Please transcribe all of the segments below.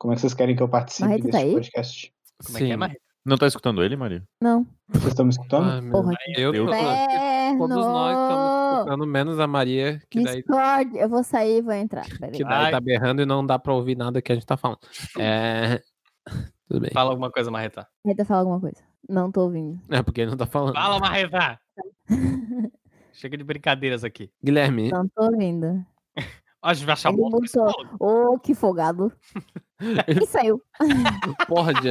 Como é que vocês querem que eu participe Marreta tá desse aí? podcast? Como é que é, Sim. Marreta? Não tá escutando ele, Maria? Não. Vocês estão me escutando? Ah, Porra. Eu tô- Todos nós estamos escutando, menos a Maria, que daí, Discord. Eu vou sair e vou entrar. Peraí. que daí Ai. tá berrando e não dá pra ouvir nada que a gente tá falando. É... Tudo bem. Fala alguma coisa, Marreta. Marreta, fala alguma coisa. Não tô ouvindo. É porque ele não tá falando. Fala, Marreta! Chega de brincadeiras aqui. Guilherme, Não tô ouvindo. Ó, a gente vai achar Ele botou. Ô, que folgado. E saiu. porra de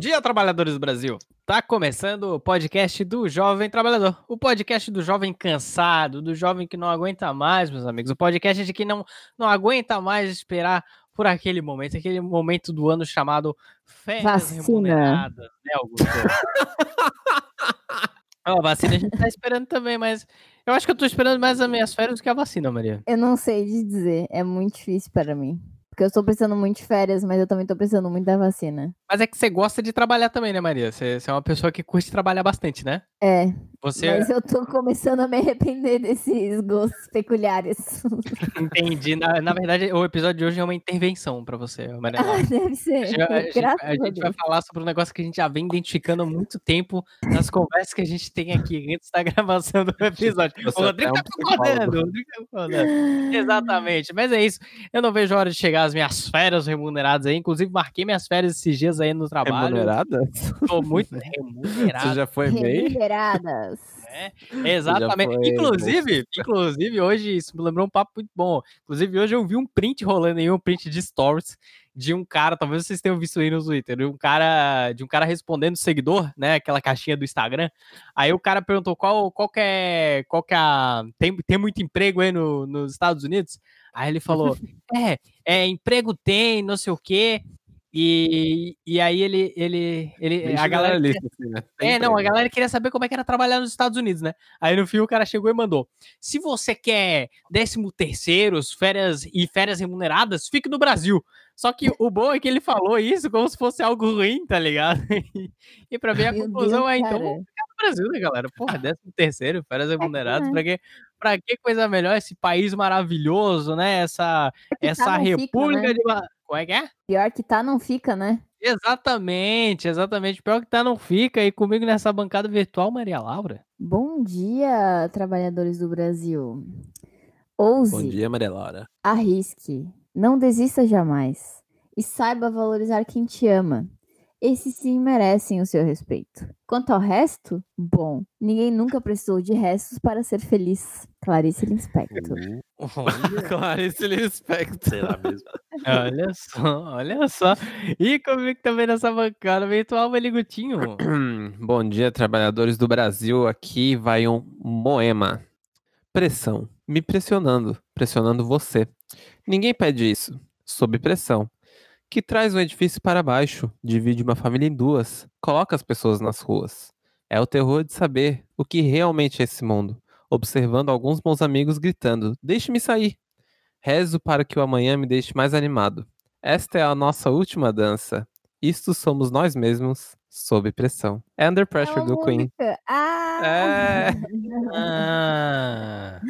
dia, trabalhadores do Brasil. Tá começando o podcast do Jovem Trabalhador. O podcast do jovem cansado, do jovem que não aguenta mais, meus amigos. O podcast de quem não, não aguenta mais esperar por aquele momento, aquele momento do ano chamado férias Vacina. remuneradas, né, Augusto? Ó, a vacina a gente tá esperando também, mas eu acho que eu tô esperando mais as minhas férias do que a vacina, Maria. Eu não sei de dizer. É muito difícil para mim. Porque eu estou precisando muito de férias, mas eu também tô precisando muito da vacina. Mas é que você gosta de trabalhar também, né, Maria? Você, você é uma pessoa que curte trabalhar bastante, né? É, Você mas eu tô começando a me arrepender desses gostos peculiares. Entendi. Na, na verdade, o episódio de hoje é uma intervenção pra você, Maria. Ah, Deve ser. A gente, a gente- a gente vai falar sobre um negócio que a gente já vem identificando há muito tempo nas conversas que a gente tem aqui antes da gravação do episódio. Você O Rodrigo é um tá concordando, o Rodrigo tá concordando. Exatamente, mas é isso. Eu não vejo a hora de chegar às minhas férias remuneradas aí. Inclusive, marquei minhas férias esses dias aí no trabalho. remunerada? Tô muito Você remunerado. já foi bem? Remuneradas. né? Exatamente. foi Inclusive, inclusive, hoje, isso me lembrou um papo muito bom. Inclusive, hoje eu vi um print rolando aí, um print de stories de um cara, talvez vocês tenham visto aí no Twitter, de um cara, de um cara respondendo seguidor, né? Aquela caixinha do Instagram. Aí o cara perguntou qual, qual que é. Qual que é a, tem, tem muito emprego aí no, nos Estados Unidos? Aí ele falou: é, é, emprego tem, não sei o quê. E, e aí ele, ele, ele Bem a galera generalista, assim, né? É, não, a galera queria saber como é que era trabalhar nos Estados Unidos, né? Aí no fim o cara chegou e mandou: se você quer 13 terceiros, férias e férias remuneradas, fique no Brasil. Só que o bom é que ele falou isso como se fosse algo ruim, tá ligado? E pra mim a Meu conclusão Deus, é então vamos ficar no Brasil, né, galera? Porra, 13 terceiro, férias remuneradas, né? pra que, pra que coisa melhor esse país maravilhoso, né? Essa, essa não fica, república né? de. Como é que é? Pior que tá, não fica, né? Exatamente, exatamente. Pior que tá, não fica. E comigo nessa bancada virtual, Maria Laura. Bom dia, trabalhadores do Brasil. Ouse, Bom dia, Maria Laura. arrisque, não desista jamais e saiba valorizar quem te ama. Esses sim merecem o seu respeito. Quanto ao resto, bom, ninguém nunca precisou de restos para ser feliz. Clarice Lispector. Clarice Lispector. Será mesmo? olha só, olha só. E comigo também nessa bancada virtual, Beligutinho. Bom dia, trabalhadores do Brasil. Aqui vai um moema. Pressão. Me pressionando. Pressionando você. Ninguém pede isso. Sob pressão. Que traz um edifício para baixo. Divide uma família em duas. Coloca as pessoas nas ruas. É o terror de saber o que realmente é esse mundo. Observando alguns bons amigos gritando: Deixe-me sair. Rezo para que o amanhã me deixe mais animado. Esta é a nossa última dança. Isto somos nós mesmos, sob pressão. É Under Pressure É do Queen. música. Ah! É. Ah.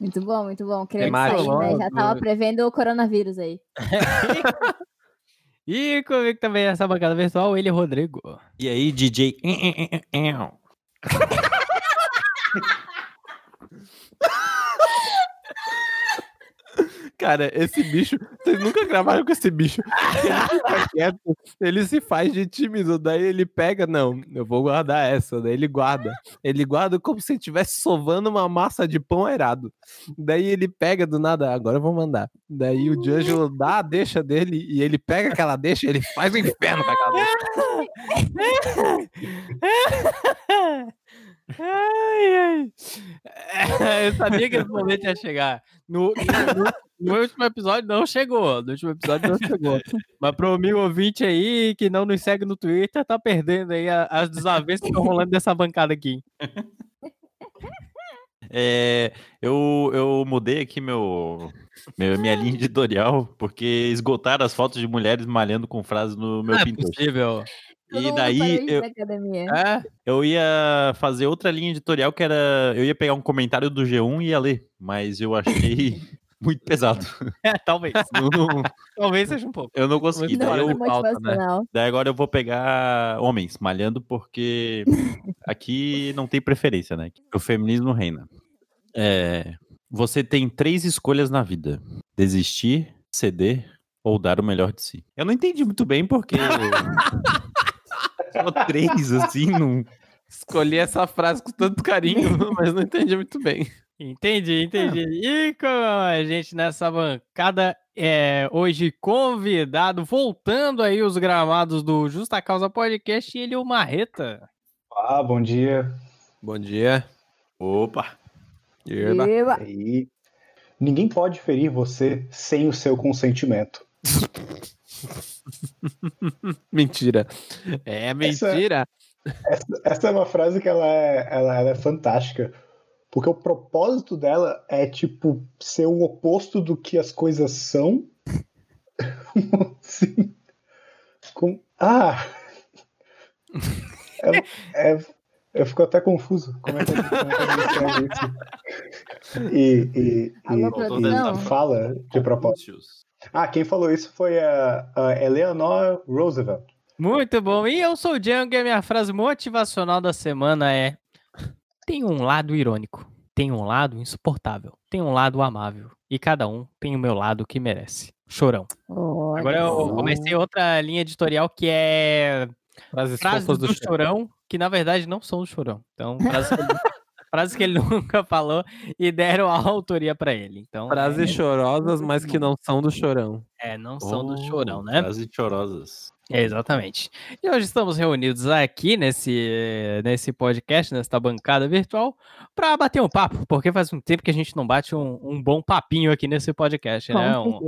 Muito bom, muito bom. Queria sair, né? Já tava prevendo o coronavírus aí. E comigo também nessa bancada virtual, ele, Rodrigo. E aí, DJ? Cara, esse bicho. Vocês nunca gravaram com esse bicho. Ele se faz de tímido, daí ele pega, não, eu vou guardar essa, daí ele guarda. Ele guarda como se estivesse sovando uma massa de pão aerado. Daí ele pega do nada, agora eu vou mandar. Daí o D'Angelo dá a deixa dele e ele pega aquela deixa ele faz o inferno com aquela deixa. Ai, ai. É, eu sabia que esse momento ia chegar. No, no- no último episódio não chegou. No último episódio não chegou. Mas pro amigo ouvinte aí que não nos segue no Twitter, tá perdendo aí as desavenças que estão rolando dessa bancada aqui. É, eu, eu mudei aqui meu, meu- minha linha editorial, porque esgotaram as fotos de mulheres malhando com frases no meu Não é Pinterest. possível. Todo E daí eu. É? eu ia fazer outra linha editorial que era. Eu ia pegar um comentário do G1 e ia ler, mas eu achei muito pesado. É, talvez. Não, talvez seja um pouco. eu não consegui. Não, Daí, eu, pauta, né? daí agora eu vou pegar homens malhando, porque aqui não tem preferência, né? O feminismo reina. É, você tem três escolhas na vida: desistir, ceder ou dar o melhor de si. Eu não entendi muito bem porque. Só três, assim, não. Escolhi essa frase com tanto carinho, mas não entendi muito bem. Entendi, entendi. E com a gente nessa bancada, é, hoje convidado, voltando aí os gramados do Justa Causa Podcast, ele é o Marreta. Ah, bom dia. Bom dia. Opa! Eba. Eba. E ninguém pode ferir você sem o seu consentimento. Mentira. É mentira. Essa, essa é uma frase que ela é, ela, ela é fantástica. Porque o propósito dela é, tipo, ser o oposto do que as coisas são. Assim, com, ah! É, é- eu fico até confuso. Como é que, como é que isso? E, e, e- produção? e fala de propósito. Ah, quem falou isso foi a, a Eleanor Roosevelt. Muito bom. E eu sou o Django e a minha frase motivacional da semana é: tem um lado irônico, tem um lado insuportável, tem um lado amável. E cada um tem o meu lado que merece. Chorão. Olha Agora eu comecei outra linha editorial que é Frases frases do, do. Chorão, que na verdade não são do Chorão. Então, frases frases que ele nunca falou e deram a autoria pra ele. Então, Frases chorosas, mas que não são do chorão. é, é, não são do Oh, Chorão, né? Frases chorosas. É, exatamente. E hoje estamos reunidos aqui nesse, nesse podcast, nesta bancada virtual, para bater um papo, porque faz um tempo que a gente não bate um, um bom papinho aqui nesse podcast, Com né? Um,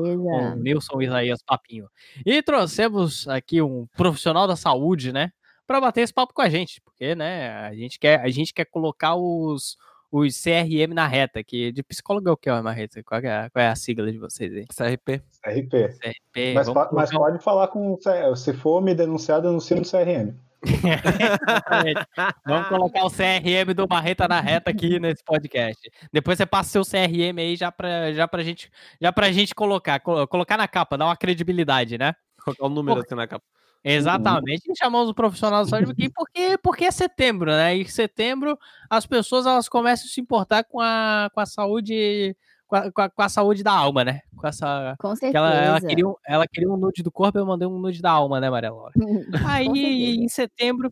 um Nilson Isaías Papinho. E trouxemos aqui um profissional da saúde, né? Para bater esse papo com a gente, porque, né, a gente quer, a gente quer colocar os, os CRM na reta, que de psicólogo é o que, ó, Marreta? Qual é, a, qual é a sigla de vocês aí? CRP. RP. CRP, Mas, mas pode falar com Se for me denunciar, denuncia no CRM. Vamos colocar o CRM do Barreta na reta aqui nesse podcast. Depois você passa seu CRM aí já pra, já pra, gente, já pra gente colocar, colo- colocar na capa, dar uma credibilidade, né? Colocar o número assim na capa. Exatamente. E chamamos o profissional da saúde aqui porque, porque é setembro, né? E setembro as pessoas elas começam a se importar com a, com a saúde. Com a, com a- com a saúde da alma, né? Com essa. Com que certeza. ela, ela, queria, um- ela queria um nude do corpo, eu mandei um nude da alma, né, Maria Laura? Aí, em setembro,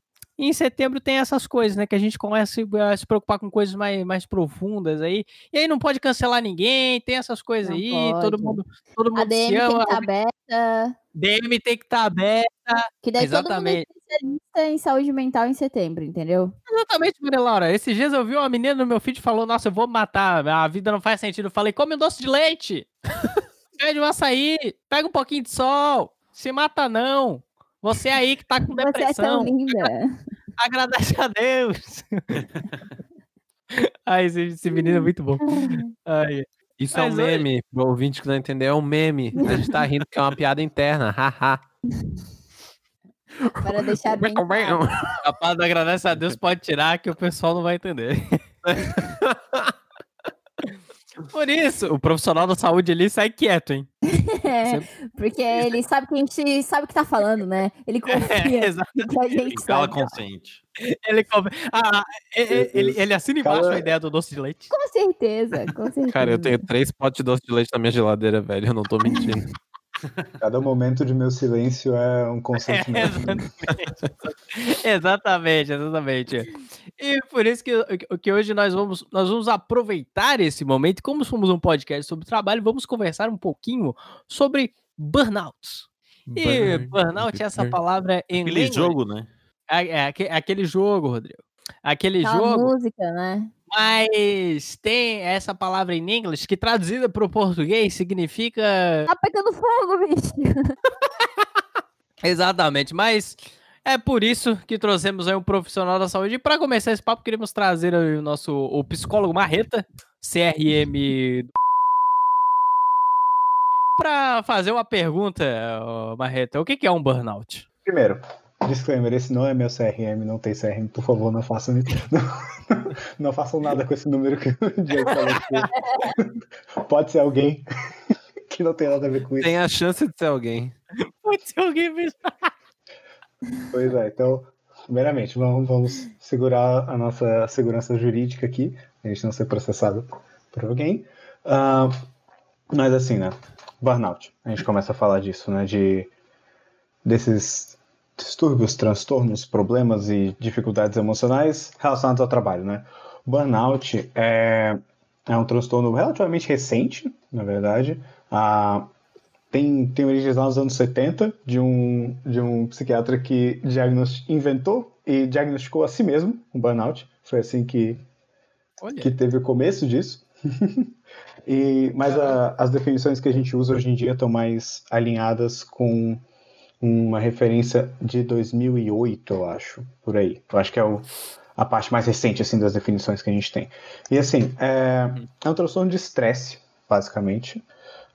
em setembro tem essas coisas, né? Que a gente começa a se- a preocupar com coisas mais, mais profundas aí. E aí não pode cancelar ninguém, tem essas coisas Não aí, pode. todo mundo, todo A mundo DM se tem que ama. estar aberta. DM tem que estar aberta. Que daí todo mundo é Exatamente. especialista em saúde mental em setembro, entendeu? Exatamente, Maria Laura. Esses dias eu vi uma menina no meu feed falou: Nossa, eu vou matar, a vida não faz sentido. Eu falei: Come um doce de leite, pede um açaí, pega um pouquinho de sol, se mata não. Você aí que tá com Você é tão depressão, linda. agradece a Deus. Ai, esse, esse menino é muito bom. Ai, Isso é Mas um hoje- meme. Pro ouvinte que não entendeu, é um meme. A gente tá rindo que é uma piada interna. Haha. Para deixar bem claro. capaz de agradecer a Deus pode tirar que o pessoal não vai entender. Por isso, o profissional da saúde ali sai quieto, hein? É, porque ele sabe que a gente sabe o que tá falando, né? Ele confia exato. no que a gente Cala sabe. consciente. Ele, come- ah, ele, ele, ele assina embaixo Cala- a ideia do doce de leite. Com certeza, com certeza. Cara, eu tenho três potes de doce de leite na minha geladeira, velho. Eu não tô mentindo. Cada momento de meu silêncio é um consentimento. exatamente, exatamente. E por isso que, que hoje nós vamos, nós vamos aproveitar esse momento. Como somos um podcast sobre trabalho, vamos conversar um pouquinho sobre burnout. E burnout, essa palavra em Aquele inglês, jogo, né? É, é aque- aquele jogo, Rodrigo. Aquele Aquela jogo, música, né? mas tem essa palavra em inglês que traduzida para o português significa Tá pegando fogo, bicho. Exatamente, mas É por isso que trouxemos aí um profissional da saúde. E para começar esse papo, queremos trazer aí o nosso o psicólogo Marreta, CRM. Para fazer uma pergunta, Marreta, o que é um burnout? Primeiro, disclaimer, esse não é meu CRM, não tem CRM, por favor, não façam isso. Não, não façam nada com esse número que o Diego falou. Pode ser alguém que não tem nada a ver com isso. Tem a chance de ser alguém. Pode ser alguém mesmo. Pois é, então, primeiramente, vamos, vamos segurar a nossa segurança jurídica aqui, a gente não ser processado por alguém. Ah, mas assim, né? Burnout. A gente começa a falar disso, né? De desses distúrbios, transtornos, problemas e dificuldades emocionais relacionados ao trabalho, né? Burnout é, é um transtorno relativamente recente, na verdade. Ah, tem, tem origens lá nos anos 70 de um, de um psiquiatra que inventou e diagnosticou a si mesmo um burnout. Foi assim que, Olha. que teve o começo disso. e, mas a- as definições que a gente usa hoje em dia estão mais alinhadas com uma referência de 2008, eu acho, por aí. Eu acho que é o, a parte mais recente assim das definições que a gente tem. E assim, é, é um transtorno de estresse, basicamente,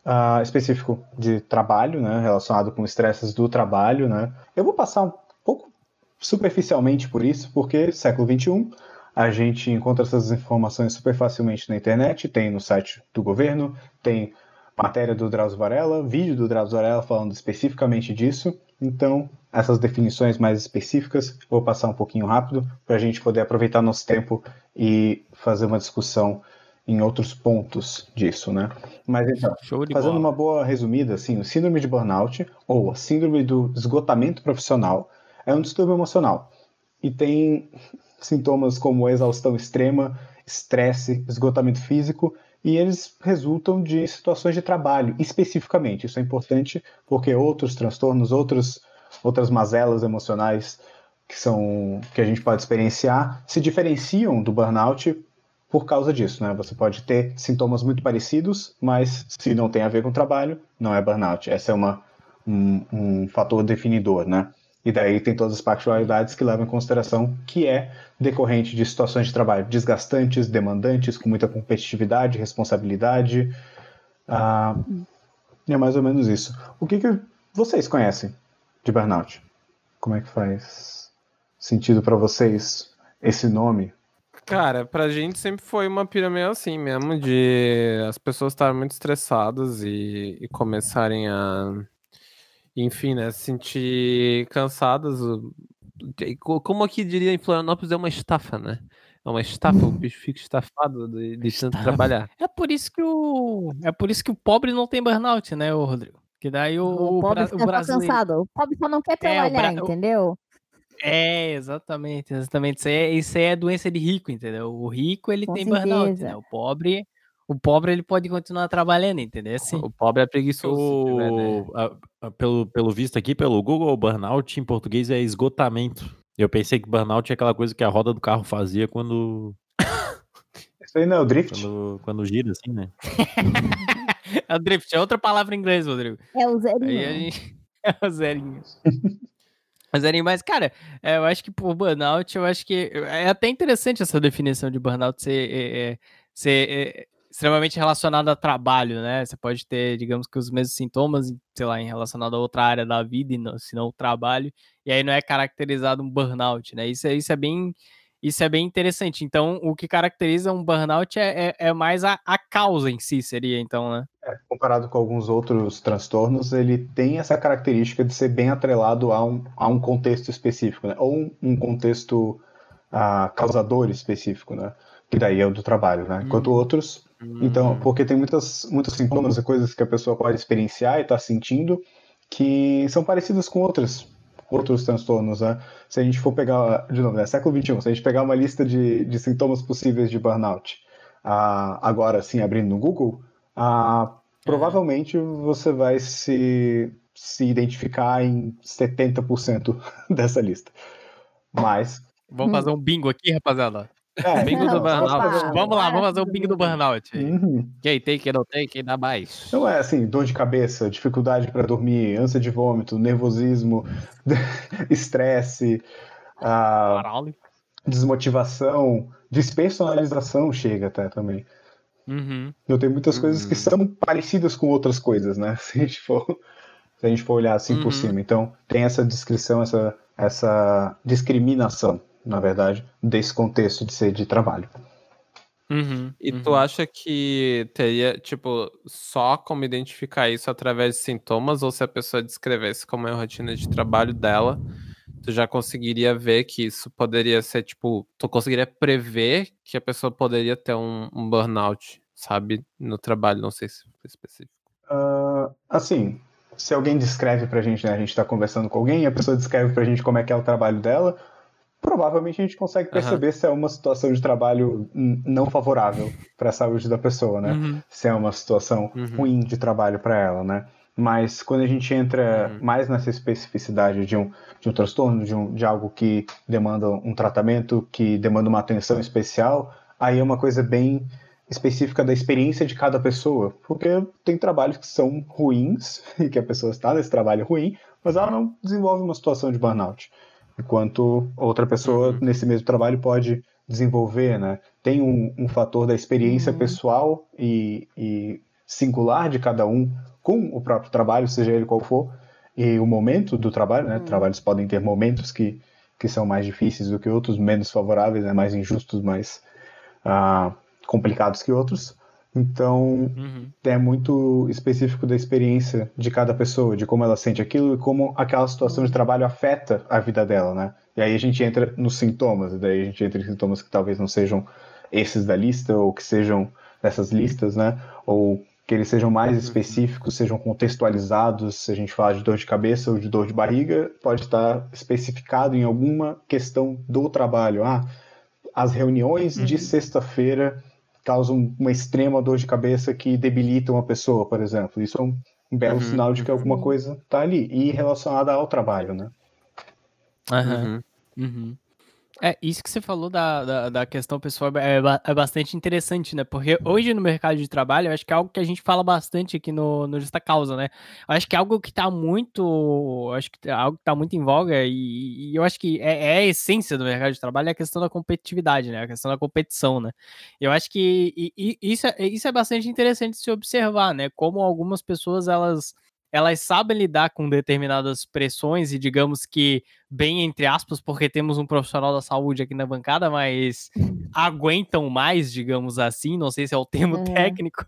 ah, específico de trabalho, né, relacionado com estresses do trabalho, né. Eu vou passar um pouco superficialmente por isso, porque século XXI a gente encontra essas informações super facilmente na internet, tem no site do governo, tem matéria do Drauzio Varela, vídeo do Drauzio Varela falando especificamente disso. Então, essas definições mais específicas, vou passar um pouquinho rápido para a gente poder aproveitar nosso tempo e fazer uma discussão em outros pontos disso, né? Mas então, Fazendo bola. uma boa resumida, assim, o síndrome de burnout, ou a síndrome do esgotamento profissional, é um distúrbio emocional e tem sintomas como exaustão extrema, estresse, esgotamento físico, e eles resultam de situações de trabalho, especificamente. Isso é importante porque outros transtornos, outros, outras mazelas emocionais que são que a gente pode experienciar se diferenciam do burnout por causa disso, né? Você pode ter sintomas muito parecidos, mas se não tem a ver com o trabalho, não é burnout. Essa é uma, um, um fator definidor, né? E daí tem todas as particularidades que levam em consideração que é decorrente de situações de trabalho desgastantes, demandantes, com muita competitividade, responsabilidade. Ah, é mais ou menos isso. O que, que vocês conhecem de burnout? Como é que faz sentido para vocês esse nome? Cara, pra gente sempre foi uma pira meio assim mesmo, de as pessoas estarem muito estressadas e, e começarem a, enfim, né, se sentir cansadas. o- co- Como aqui diria em Florianópolis, é uma estafa, né? É uma estafa, o bicho fica estafado de, de tanto trabalhar. É por isso que o é por isso que o pobre não tem burnout, né, ô Rodrigo? Que daí o, O, pobre bra- fica o brasileiro cansado. O pobre só não quer É, o trabalhar, bra- o- entendeu? É, exatamente, exatamente. Isso aí, é- isso aí é doença de rico, entendeu? O rico ele Com tem burnout, certeza. né? O pobre, o pobre ele pode continuar trabalhando, entendeu? Assim, O pobre é preguiçoso. né? A- a- pelo, pelo visto aqui, pelo Google, burnout em português é esgotamento. Eu pensei que burnout é aquela coisa que a roda do carro fazia quando, Isso aí não é o drift? quando, quando gira, assim, né? é o drift, é outra palavra em inglês, Rodrigo. É o Aí a zerinho. gente. É o zerinho. O zerinho, mas, cara, é, eu acho que por burnout, eu acho que é até interessante essa definição de burnout ser, é, é, ser extremamente relacionado a trabalho, né? Você pode ter, digamos que os mesmos sintomas, sei lá, em relacionado a outra área da vida, e não, se não o trabalho, e aí não é caracterizado um burnout, né? Isso, é- isso é bem. Isso é bem interessante. Então, o que caracteriza um burnout é, é, é mais a, a causa em si, seria, então, né? Comparado com alguns outros transtornos, ele tem essa característica de ser bem atrelado a um, a um contexto específico, né? ou um, um contexto ah, causador específico, né? que daí é o do trabalho, né? enquanto Hum. outros, então, porque tem muitas, muitos sintomas e coisas que a pessoa pode experienciar e está sentindo que são parecidas com outras outros transtornos, né? Se a gente for pegar, de novo, né, século XXI, se a gente pegar uma lista de, de sintomas possíveis de burnout, ah, agora sim, abrindo no Google, ah, provavelmente você vai se, se identificar em 70% dessa lista. Mas, Vamos Hum. fazer um bingo aqui, rapaziada. É, Bingo do Não, burnout. opa, Vamos lá, vamos fazer o para bingo do burnout. Uhum. Quem tem, quem não tem, quem dá mais. Não é assim, dor de cabeça, dificuldade para dormir, ânsia de vômito, nervosismo, estresse, ah, desmotivação, despersonalização chega até também. Uhum. Eu tenho muitas coisas que Hum. são parecidas com outras coisas, né? Se a gente for, se a gente for olhar assim Uhum. por cima. Então, tem essa descrição, essa, essa discriminação, na verdade, desse contexto de ser de trabalho. Uhum. E uhum. tu acha que teria, tipo, só como identificar isso através de sintomas, ou se a pessoa descrevesse como é a rotina de trabalho dela, tu já conseguiria ver que isso poderia ser, tipo, tu conseguiria prever que a pessoa poderia ter um, um burnout, sabe, no trabalho, não sei se foi específico. Ah, assim, se alguém descreve pra gente, né? A gente tá conversando com alguém e a pessoa descreve pra gente como é que é o trabalho dela, provavelmente a gente consegue perceber se é uma situação de trabalho não favorável para a saúde da pessoa, né? Uhum. Se é uma situação Uhum. ruim de trabalho para ela, né? Mas quando a gente entra Uhum. mais nessa especificidade de um, de um transtorno, de, um, de algo que demanda um tratamento, que demanda uma atenção especial, aí é uma coisa bem específica da experiência de cada pessoa. Porque tem trabalhos que são ruins e que a pessoa está nesse trabalho ruim, mas ela não desenvolve uma situação de burnout. Enquanto outra pessoa Uhum. nesse mesmo trabalho pode desenvolver, né? Tem um, um fator da experiência Uhum. pessoal e, e singular de cada um com o próprio trabalho, seja ele qual for, e o momento do trabalho, né? Uhum. Trabalhos podem ter momentos que, que são mais difíceis do que outros, menos favoráveis, né? mais injustos, mais ah, complicados que outros. Então, Uhum. é muito específico da experiência de cada pessoa, de como ela sente aquilo e como aquela situação de trabalho afeta a vida dela, né? E aí a gente entra nos sintomas, e daí a gente entra em sintomas que talvez não sejam esses da lista, ou que sejam dessas listas, né? Ou que eles sejam mais específicos, sejam contextualizados, se a gente falar de dor de cabeça ou de dor de barriga, pode estar especificado em alguma questão do trabalho. Ah, as reuniões de sexta-feira causam uma extrema dor de cabeça que debilitam a pessoa, por exemplo. Isso é um belo Uhum, sinal de que alguma Sim. coisa está ali e relacionada ao trabalho, né? Aham. Uhum. Uhum. É, isso que você falou da, da, da questão pessoal é, ba- é bastante interessante, né? Porque hoje no mercado de trabalho, eu acho que é algo que a gente fala bastante aqui no, no Justa Causa, né? Eu acho que é algo que tá muito. Acho que é algo que tá muito em voga e, e eu acho que é, é a essência do mercado de trabalho é a questão da competitividade, né? A questão da competição, né? Eu acho que e- e isso, é, isso é bastante interessante se observar, né? Como algumas pessoas elas elas sabem lidar com determinadas pressões e digamos que bem entre aspas, porque temos um profissional da saúde aqui na bancada, mas aguentam mais, digamos assim, não sei se é o termo Uhum. técnico,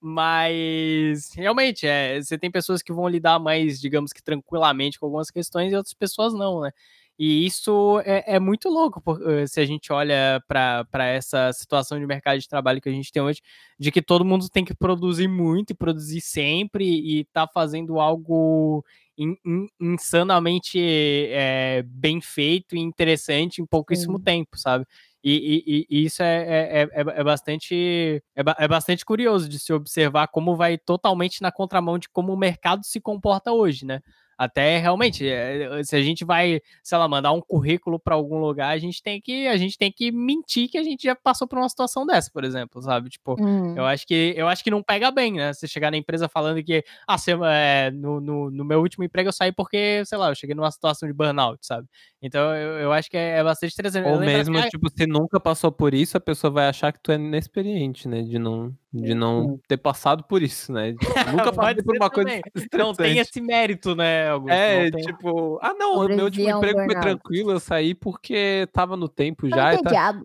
mas realmente é, você tem pessoas que vão lidar mais, digamos que tranquilamente com algumas questões e outras pessoas não, né? E isso é, é muito louco por- eh, se a gente olha para essa situação de mercado de trabalho que a gente tem hoje, de que todo mundo tem que produzir muito e produzir sempre e tá fazendo algo in- in- insanamente é, bem feito e interessante em pouquíssimo Sim. tempo, sabe? E, e- e isso é, é, é, é bastante é, é bastante curioso de se observar como vai totalmente na contramão de como o mercado se comporta hoje, né? Até realmente, é, se a gente vai, sei lá, mandar um currículo para algum lugar, a gente tem que a gente tem que mentir que a gente já passou por uma situação dessa, por exemplo, sabe? Tipo, Hum. eu acho que eu acho que não pega bem, né? Você chegar na empresa falando que ah, você, é, no, no, no meu último emprego eu saí porque, sei lá, eu cheguei numa situação de burnout, sabe? Então eu, eu acho que é, é bastante interessante. Ou mesmo, até- tipo, se nunca passou por isso, a pessoa vai achar que tu é inexperiente, né? De não, de não ter passado por isso, né? Nunca passei por uma coisa também. não tem esse mérito, né, Augusto? É, tipo, ah não, o meu último emprego foi tranquilo, eu saí porque tava no tempo Tá já e tá... entediado.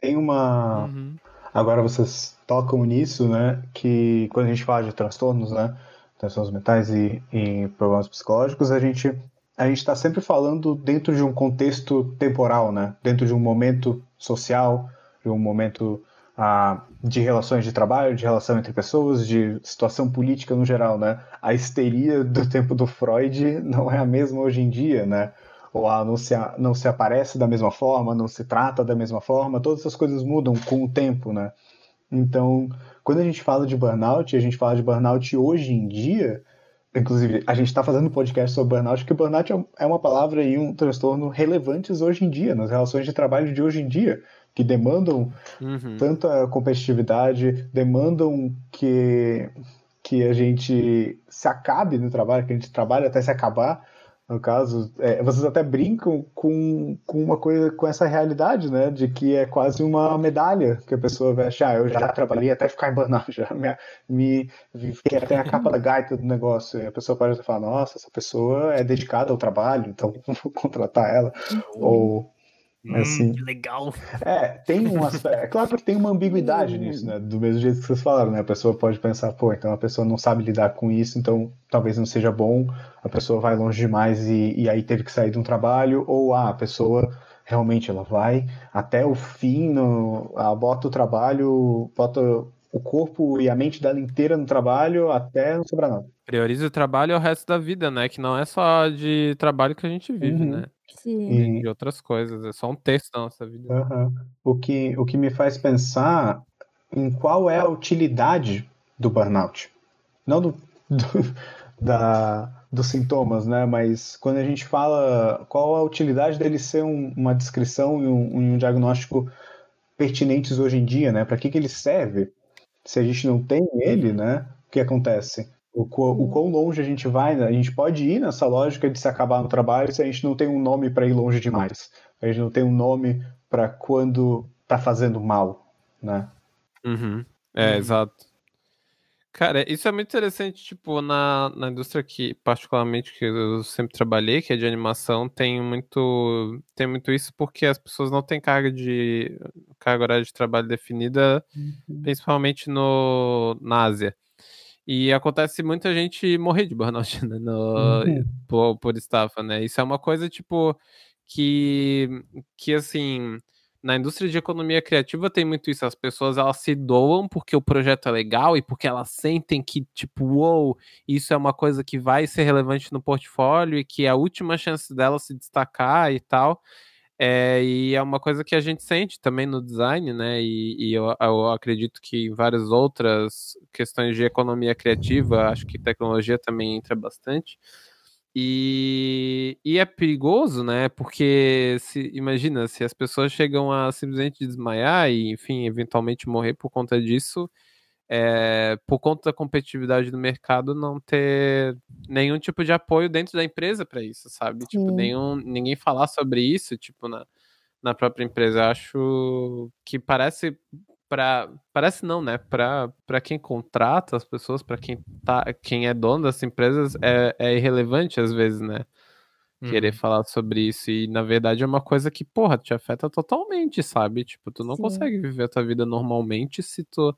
Tem uma. Uhum. Agora vocês tocam nisso, né? Que quando a gente fala de transtornos, né? Transtornos mentais e, e problemas psicológicos, a gente a gente está sempre falando dentro de um contexto temporal, né? Dentro de um momento social, de um momento de relações de trabalho, de relação entre pessoas, de situação política no geral, né? A histeria do tempo do Freud não é a mesma hoje em dia, né? Ou ela não se, não se aparece da mesma forma, não se trata da mesma forma, todas essas coisas mudam com o tempo, né? Então, quando a gente fala de burnout, a gente fala de burnout hoje em dia, inclusive, a gente está fazendo um podcast sobre burnout, porque burnout é é uma palavra e um transtorno relevantes hoje em dia, nas relações de trabalho de hoje em dia. Que demandam Uhum. tanta competitividade, demandam que, que a gente se acabe no trabalho, que a gente trabalhe até se acabar. No caso, é, vocês até brincam com, com uma coisa, com essa realidade, né? De que é quase uma medalha que a pessoa achar. "Ah, eu já trabalhei até ficar em burnout, já me, me, me fiquei até a capa da gaita do negócio. E a pessoa pode falar, nossa, essa pessoa é dedicada ao trabalho, então vou contratar ela. Ou assim. que legal. É, tem um aspecto. É claro que tem uma ambiguidade nisso, né? Do mesmo jeito que vocês falaram, né? A pessoa pode pensar, pô, então a pessoa não sabe lidar com isso, então talvez não seja bom, a pessoa vai longe demais e, e aí teve que sair de um trabalho, ou ah, a pessoa realmente ela vai até o fim, no, ela bota o trabalho, bota o corpo e a mente dela inteira no trabalho até não sobrar nada. Prioriza o trabalho e o resto da vida, né? Que não é só de trabalho que a gente vive, Uhum. né? Sim. E- De outras coisas. É só um texto da nossa vida. Aham. O, que, o que me faz pensar em qual é a utilidade do burnout. Não do, do- da, dos sintomas, né? Mas quando a gente fala qual a utilidade dele ser um- uma descrição e um, e um diagnóstico pertinentes hoje em dia, né? Para que, que ele serve? Se a gente não tem ele, né? O que acontece? O, qu- o quão longe a gente vai, né? A gente pode ir nessa lógica de se acabar no trabalho se a gente não tem um nome para ir longe demais. A gente não tem um nome para quando tá fazendo mal, né? Uhum. É, Uhum. exato. Cara, isso é muito interessante, tipo, na, na indústria que, particularmente, que eu sempre trabalhei, que é de animação, tem muito, tem muito isso porque as pessoas não têm carga de, carga horária de trabalho definida, principalmente no, na Ásia. E acontece muita gente morrer de burnout, né, no, Uhum. por, por estafa, né? Isso é uma coisa, tipo, que, que assim, na indústria de economia criativa tem muito isso. As pessoas, elas se doam porque o projeto é legal e porque elas sentem que, tipo, uou, isso é uma coisa que vai ser relevante no portfólio e que é a última chance dela se destacar e tal. É, e é uma coisa que a gente sente também no design, né? E, e eu, eu acredito que em várias outras questões de economia criativa, acho que tecnologia também entra bastante. E, e é perigoso, né? Porque se imagina, se as pessoas chegam a simplesmente desmaiar e, enfim, eventualmente morrer por conta disso, é, por conta da competitividade do mercado, não ter nenhum tipo de apoio dentro da empresa para isso, sabe? Tipo, Sim. nenhum, ninguém falar sobre isso, tipo, na, na própria empresa. Eu acho que parece para parece não, né? Para quem contrata as pessoas, para quem tá, quem é dono das empresas é, é irrelevante às vezes, né? Querer Uhum. falar sobre isso e na verdade é uma coisa que, porra, te afeta totalmente, sabe? Tipo, tu não Sim. consegue viver a tua vida normalmente se tu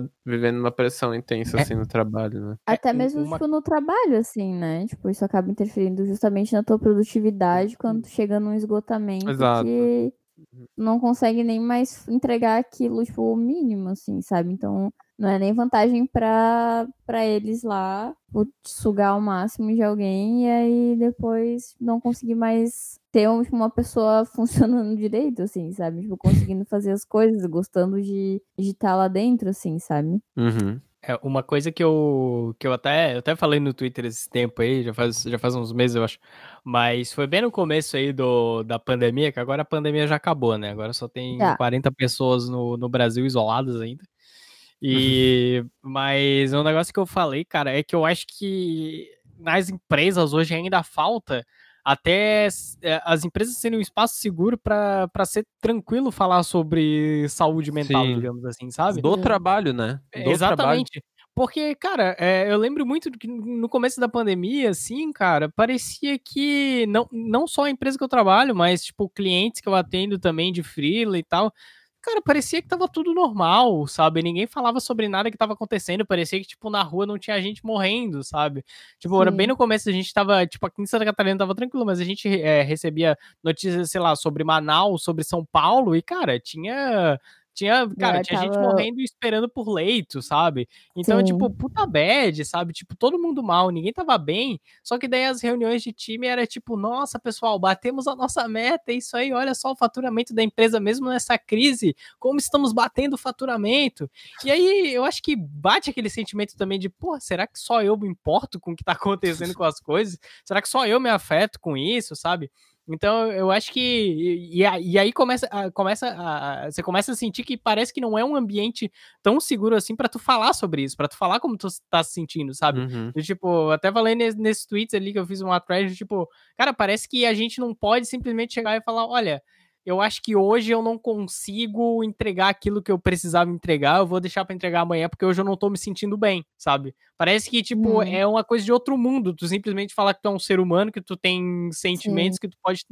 tá vivendo uma pressão intensa É. assim no trabalho, né? Até um- mesmo, uma- tipo, no trabalho, assim, né? Tipo, isso acaba interferindo justamente na tua produtividade quando tu chega num esgotamento Exato. que não consegue nem mais entregar aquilo, tipo, o mínimo, assim, sabe? Então, não é nem vantagem pra, pra eles lá sugar o máximo de alguém e aí depois não conseguir mais ter uma pessoa funcionando direito, assim, sabe? Tipo, conseguindo fazer as coisas, gostando de de estar lá dentro, assim, sabe? Uhum. É, uma coisa que eu, que eu até, eu até falei no Twitter esse tempo aí, já faz, já faz uns meses, eu acho. Mas foi bem no começo aí do, da pandemia, que agora a pandemia já acabou, né? Agora só tem Já. 40 pessoas no, no Brasil isoladas ainda. E, mas um negócio que eu falei, cara, é que eu acho que nas empresas hoje ainda falta até é, as empresas serem um espaço seguro para ser tranquilo falar sobre saúde mental, Sim. digamos assim, sabe? Do Sim. trabalho, né? Do trabalho. Exatamente. Porque, cara, é, eu lembro muito que no começo da pandemia, assim, cara, parecia que não, não só a empresa que eu trabalho, mas, tipo, clientes que eu atendo também de freela e tal. Cara, parecia que tava tudo normal, sabe? Ninguém falava sobre nada que tava acontecendo. Parecia que, tipo, na rua não tinha gente morrendo, sabe? Tipo, era bem no começo, a gente tava, tipo, aqui em Santa Catarina tava tranquilo, mas a gente é, recebia notícias, sei lá, sobre Manaus, sobre São Paulo, e, cara, tinha. Tinha, cara, É, tinha gente tava- morrendo e esperando por leito, sabe? Então, Sim. tipo, puta bad, sabe? Tipo, todo mundo mal, ninguém tava bem. Só que daí as reuniões de time era tipo, nossa, pessoal, batemos a nossa meta, é isso aí, olha só o faturamento da empresa mesmo nessa crise, como estamos batendo o faturamento. E aí, eu acho que bate aquele sentimento também de, pô, será que só eu me importo com o que tá acontecendo com as coisas? Será que só eu me afeto com isso, sabe? Então eu acho que. E, e aí começa, a- começa a, você começa a sentir que parece que não é um ambiente tão seguro assim pra tu falar sobre isso, pra tu falar como tu tá se sentindo, sabe? Uhum. Tipo, até falei nes- nesses tweets ali que eu fiz uma thread, tipo, cara, parece que a gente não pode simplesmente chegar e falar, olha, eu acho que hoje eu não consigo entregar aquilo que eu precisava entregar, eu vou deixar pra entregar amanhã porque hoje eu não tô me sentindo bem, sabe? Parece que, tipo, Hum. é uma coisa de outro mundo, tu simplesmente falar que tu é um ser humano, que tu tem sentimentos, que tu pode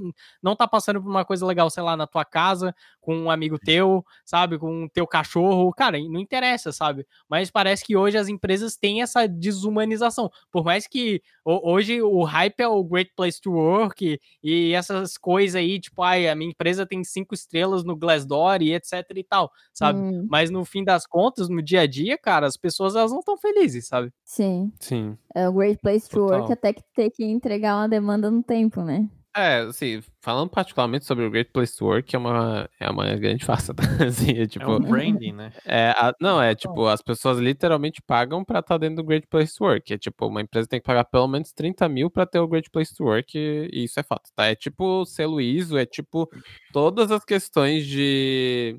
não tá passando por uma coisa legal, sei lá, na tua casa, com um amigo teu, sabe, com o teu cachorro, cara, não interessa, sabe? Mas parece que hoje as empresas têm essa desumanização. Por mais que ho- hoje o hype é o Great Place to Work e essas coisas aí, tipo, ai, a minha empresa tem cinco estrelas no Glassdoor e etc e tal, sabe? Hum, Mas no fim das contas, no dia a dia, cara, as pessoas elas não estão felizes, sabe? sim. Sim. É o Great Place to Work Total. até que ter que entregar uma demanda no tempo, né? É, assim, falando particularmente sobre o Great Place to Work, é uma, é uma grande farsa, tá? Assim, é tipo... É um branding, né? É, a- não, é tipo, as pessoas literalmente pagam pra estar dentro do Great Place to Work. É tipo, uma empresa tem que pagar pelo menos 30 mil pra ter o Great Place to Work, e, e isso é fato, tá? É tipo selo ISO, é tipo todas as questões de,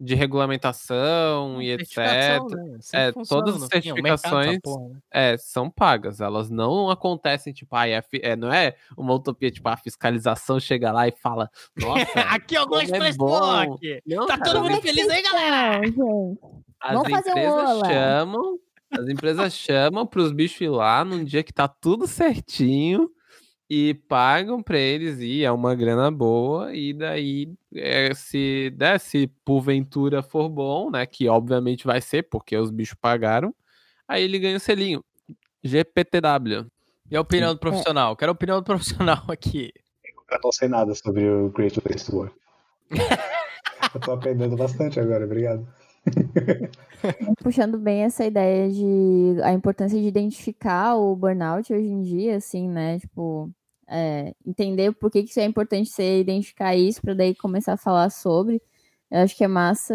de regulamentação e etc. Né? É, todas as fim, é certificações- porra, né? É, são pagas, elas não acontecem, tipo, ai, a fi- é, não é uma utopia, tipo, a fiscalização chega lá e fala, nossa, Aqui é o como Great é to bom. Não, Tá cara, todo as mundo é feliz aí, galera? As Vamos fazer um empresas chamam, as empresas chamam pros bichos ir lá num dia que tá tudo certinho e pagam pra eles ir, é uma grana boa, e daí, é, se, né, se porventura for bom, né, que obviamente vai ser, porque os bichos pagaram, aí ele ganha o selinho. GPTW. E a opinião do profissional? Quero a opinião do profissional aqui. Eu não sei nada sobre o Great Place to Work. eu tô aprendendo bastante agora, obrigado. Puxando bem essa ideia de a importância de identificar o burnout hoje em dia, assim, né? Tipo, é, entender por que, que isso é importante você identificar isso para daí começar a falar sobre. Eu acho que é massa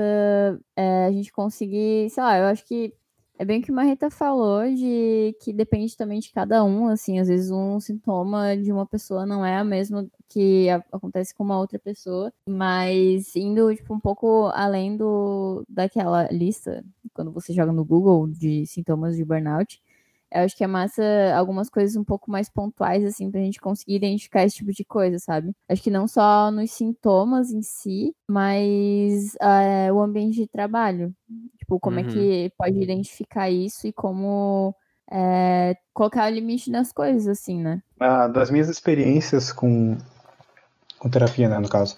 é, a gente conseguir, sei lá, eu acho que é bem o que a Marreta falou, de que depende também de cada um, assim, às vezes um sintoma de uma pessoa não é a mesma que a- acontece com uma outra pessoa, mas indo, tipo, um pouco além do, daquela lista, quando você joga no Google de sintomas de burnout, eu acho que é massa algumas coisas um pouco mais pontuais, assim, pra gente conseguir identificar esse tipo de coisa, sabe? Acho que não só nos sintomas em si, mas é, o ambiente de trabalho. Tipo, como é Uhum. que pode identificar isso e como é, colocar o limite nas coisas, assim, né? Ah, das minhas experiências com, com terapia, né, no caso,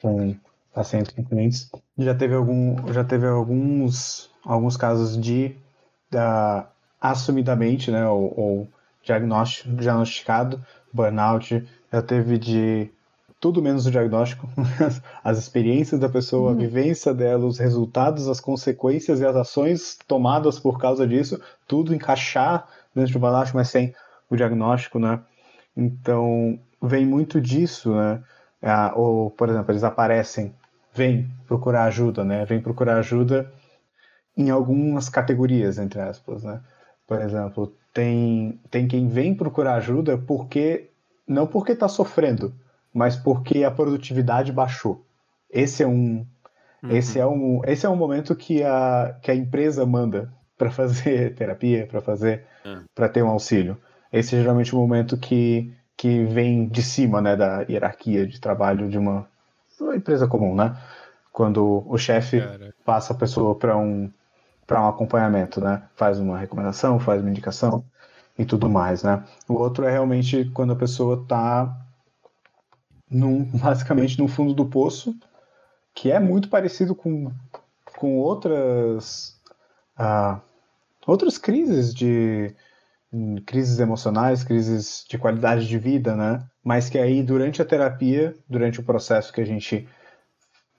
com pacientes, com clientes, já teve algum, já teve alguns, alguns casos de da, assumidamente, né, ou, ou diagnóstico, diagnosticado burnout, já teve de tudo menos o diagnóstico, as experiências da pessoa, a Uhum. vivência dela, os resultados, as consequências e as ações tomadas por causa disso, tudo encaixar dentro do burnout, mas sem o diagnóstico, né? Então, vem muito disso, né? Ah, ou, por exemplo, eles aparecem, vêm procurar ajuda, né? Vêm procurar ajuda em algumas categorias, entre aspas, né? Por exemplo, tem, tem quem vem procurar ajuda porque não porque está sofrendo, mas porque a produtividade baixou. Esse é um, esse é um, esse é um momento que a, que a empresa manda para fazer terapia, para fazer, É. para ter um auxílio. Esse é geralmente o momento que, que vem de cima, né, da hierarquia de trabalho de uma, uma empresa comum, né? Quando o chefe passa a pessoa para um para um acompanhamento, né? Faz uma recomendação, faz uma indicação e tudo mais, né? O outro é realmente quando a pessoa está num, basicamente no fundo do poço, que é muito parecido com, com outras ah, outras crises de crises emocionais, crises de qualidade de vida, né? Mas que aí durante a terapia, durante o processo que a gente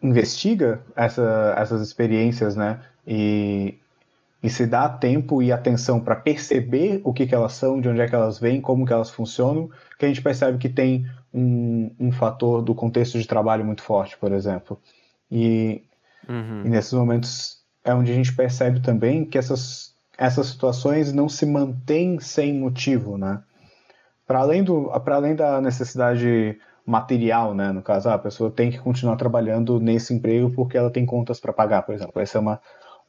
investiga essa, essas experiências, né? E, e se dá tempo e atenção para perceber o que, que elas são, de onde é que elas vêm, como que elas funcionam, que a gente percebe que tem um, um fator do contexto de trabalho muito forte, por exemplo. E, Uhum. e nesses momentos é onde a gente percebe também que essas, essas situações não se mantêm sem motivo, né? Para além, do, para além da necessidade material, né? No caso, ah, a pessoa tem que continuar trabalhando nesse emprego porque ela tem contas para pagar, por exemplo. Esse é uma,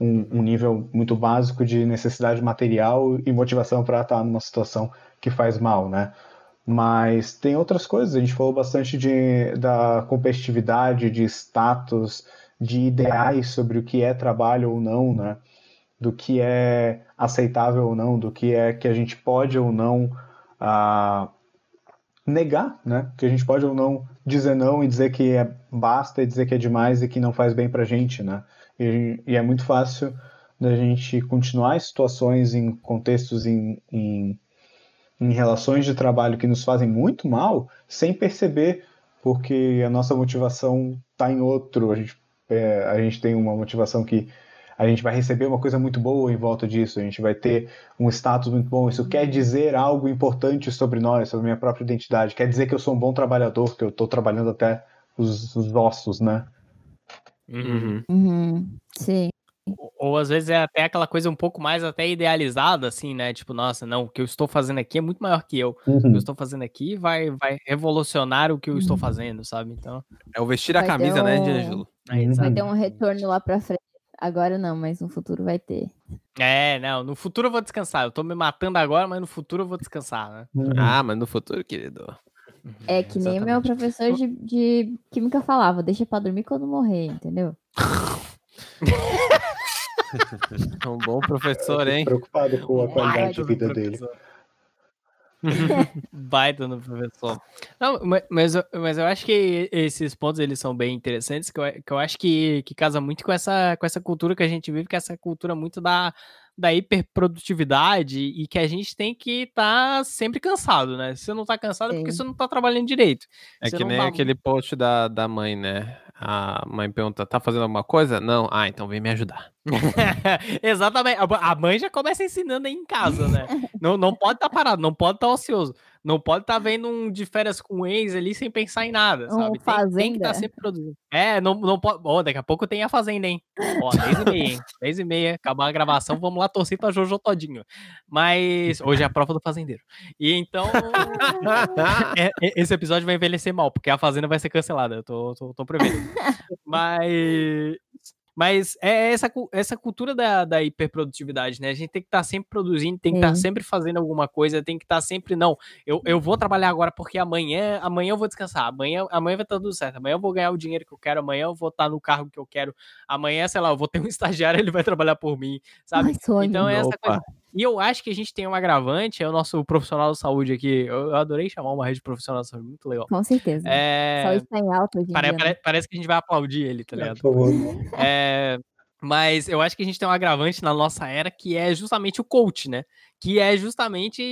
um, um nível muito básico de necessidade material e motivação para estar numa situação que faz mal, né? Mas tem outras coisas, a gente falou bastante de, da competitividade, de status, de ideais sobre o que é trabalho ou não, né? Do que é aceitável ou não, do que é que a gente pode ou não ah, negar, né? Que a gente pode ou não dizer não e dizer que é basta e dizer que é demais e que não faz bem pra gente, né? E, e é muito fácil da gente continuar em situações, em contextos, em, em, em relações de trabalho que nos fazem muito mal, sem perceber, porque a nossa motivação está em outro. A gente, é, a gente tem uma motivação que a gente vai receber uma coisa muito boa em volta disso, a gente vai ter um status muito bom. Isso quer dizer algo importante sobre nós, sobre a minha própria identidade. Quer dizer que eu sou um bom trabalhador, que eu estou trabalhando até os, os ossos, né? Uhum. Uhum, sim. Ou, ou às vezes é até aquela coisa um pouco mais até idealizada, assim, né? Tipo, nossa, não, o que eu estou fazendo aqui é muito maior que eu. O que eu estou fazendo aqui vai, vai revolucionar o que eu estou fazendo, sabe? Então, É o vestir a Vai ter camisa, né, um- D'Angelo? é, Uhum. Vai ter um retorno lá pra frente. Agora não, mas no futuro vai ter. é, não, no futuro eu vou descansar. Eu tô me matando agora, mas no futuro eu vou descansar, né? Ah, mas no futuro, querido. É que nem o meu professor de, de química falava, deixa pra dormir quando morrer, entendeu? É um bom professor, hein? Preocupado com a qualidade de vida dele. professor. Baita no professor. Não, ma- mas, mas eu acho que esses pontos eles são bem interessantes, que eu, que eu acho que, que casa muito com essa, com essa cultura que a gente vive, que é essa cultura muito da, da hiperprodutividade e que a gente tem que estar sempre cansado, né? Se você não tá cansado é porque você não tá trabalhando direito. É Você que não nem tá- aquele post da, da mãe, né? A mãe pergunta, tá fazendo alguma coisa? Não. Ah, então vem me ajudar. Exatamente. A- mãe já começa ensinando aí em casa, né? Não, não pode estar parado, não pode estar ocioso. Não pode estar vendo um de férias com o ex ali sem pensar em nada, Um sabe? Tem, tem que Fazenda. estar sempre produzindo. É, não, não pode. Ó, daqui a pouco tem a Fazenda, hein? Ó, 10 e meia, hein? 10 e meia, acabar a gravação, vamos lá torcer pra Jojo Todinho. Mas hoje é a prova do fazendeiro. E então. é- é- esse episódio vai envelhecer mal, porque a Fazenda vai ser cancelada. Eu tô, tô, tô prevendo. Mas. Mas é essa, cu- essa cultura da, da hiperprodutividade, né? A gente tem que estar sempre produzindo, tem que estar Sim. sempre fazendo alguma coisa, tem que estar sempre, não, eu, eu vou trabalhar agora porque amanhã, amanhã eu vou descansar, amanhã, amanhã vai estar tudo certo, amanhã eu vou ganhar o dinheiro que eu quero, amanhã eu vou estar no carro que eu quero, amanhã, sei lá, eu vou ter um estagiário, ele vai trabalhar por mim, sabe? Ai. Então é essa coisa. E eu acho que a gente tem um agravante, é o nosso profissional da saúde aqui. Eu, adorei chamar uma rede profissional da saúde, muito legal. Com certeza. É, Saúde tá em alta hoje em pare- dia, né? pare- parece que a gente vai aplaudir ele, tá ligado? É, mas eu acho que a gente tem um agravante na nossa era que é justamente o coach, né? Que é justamente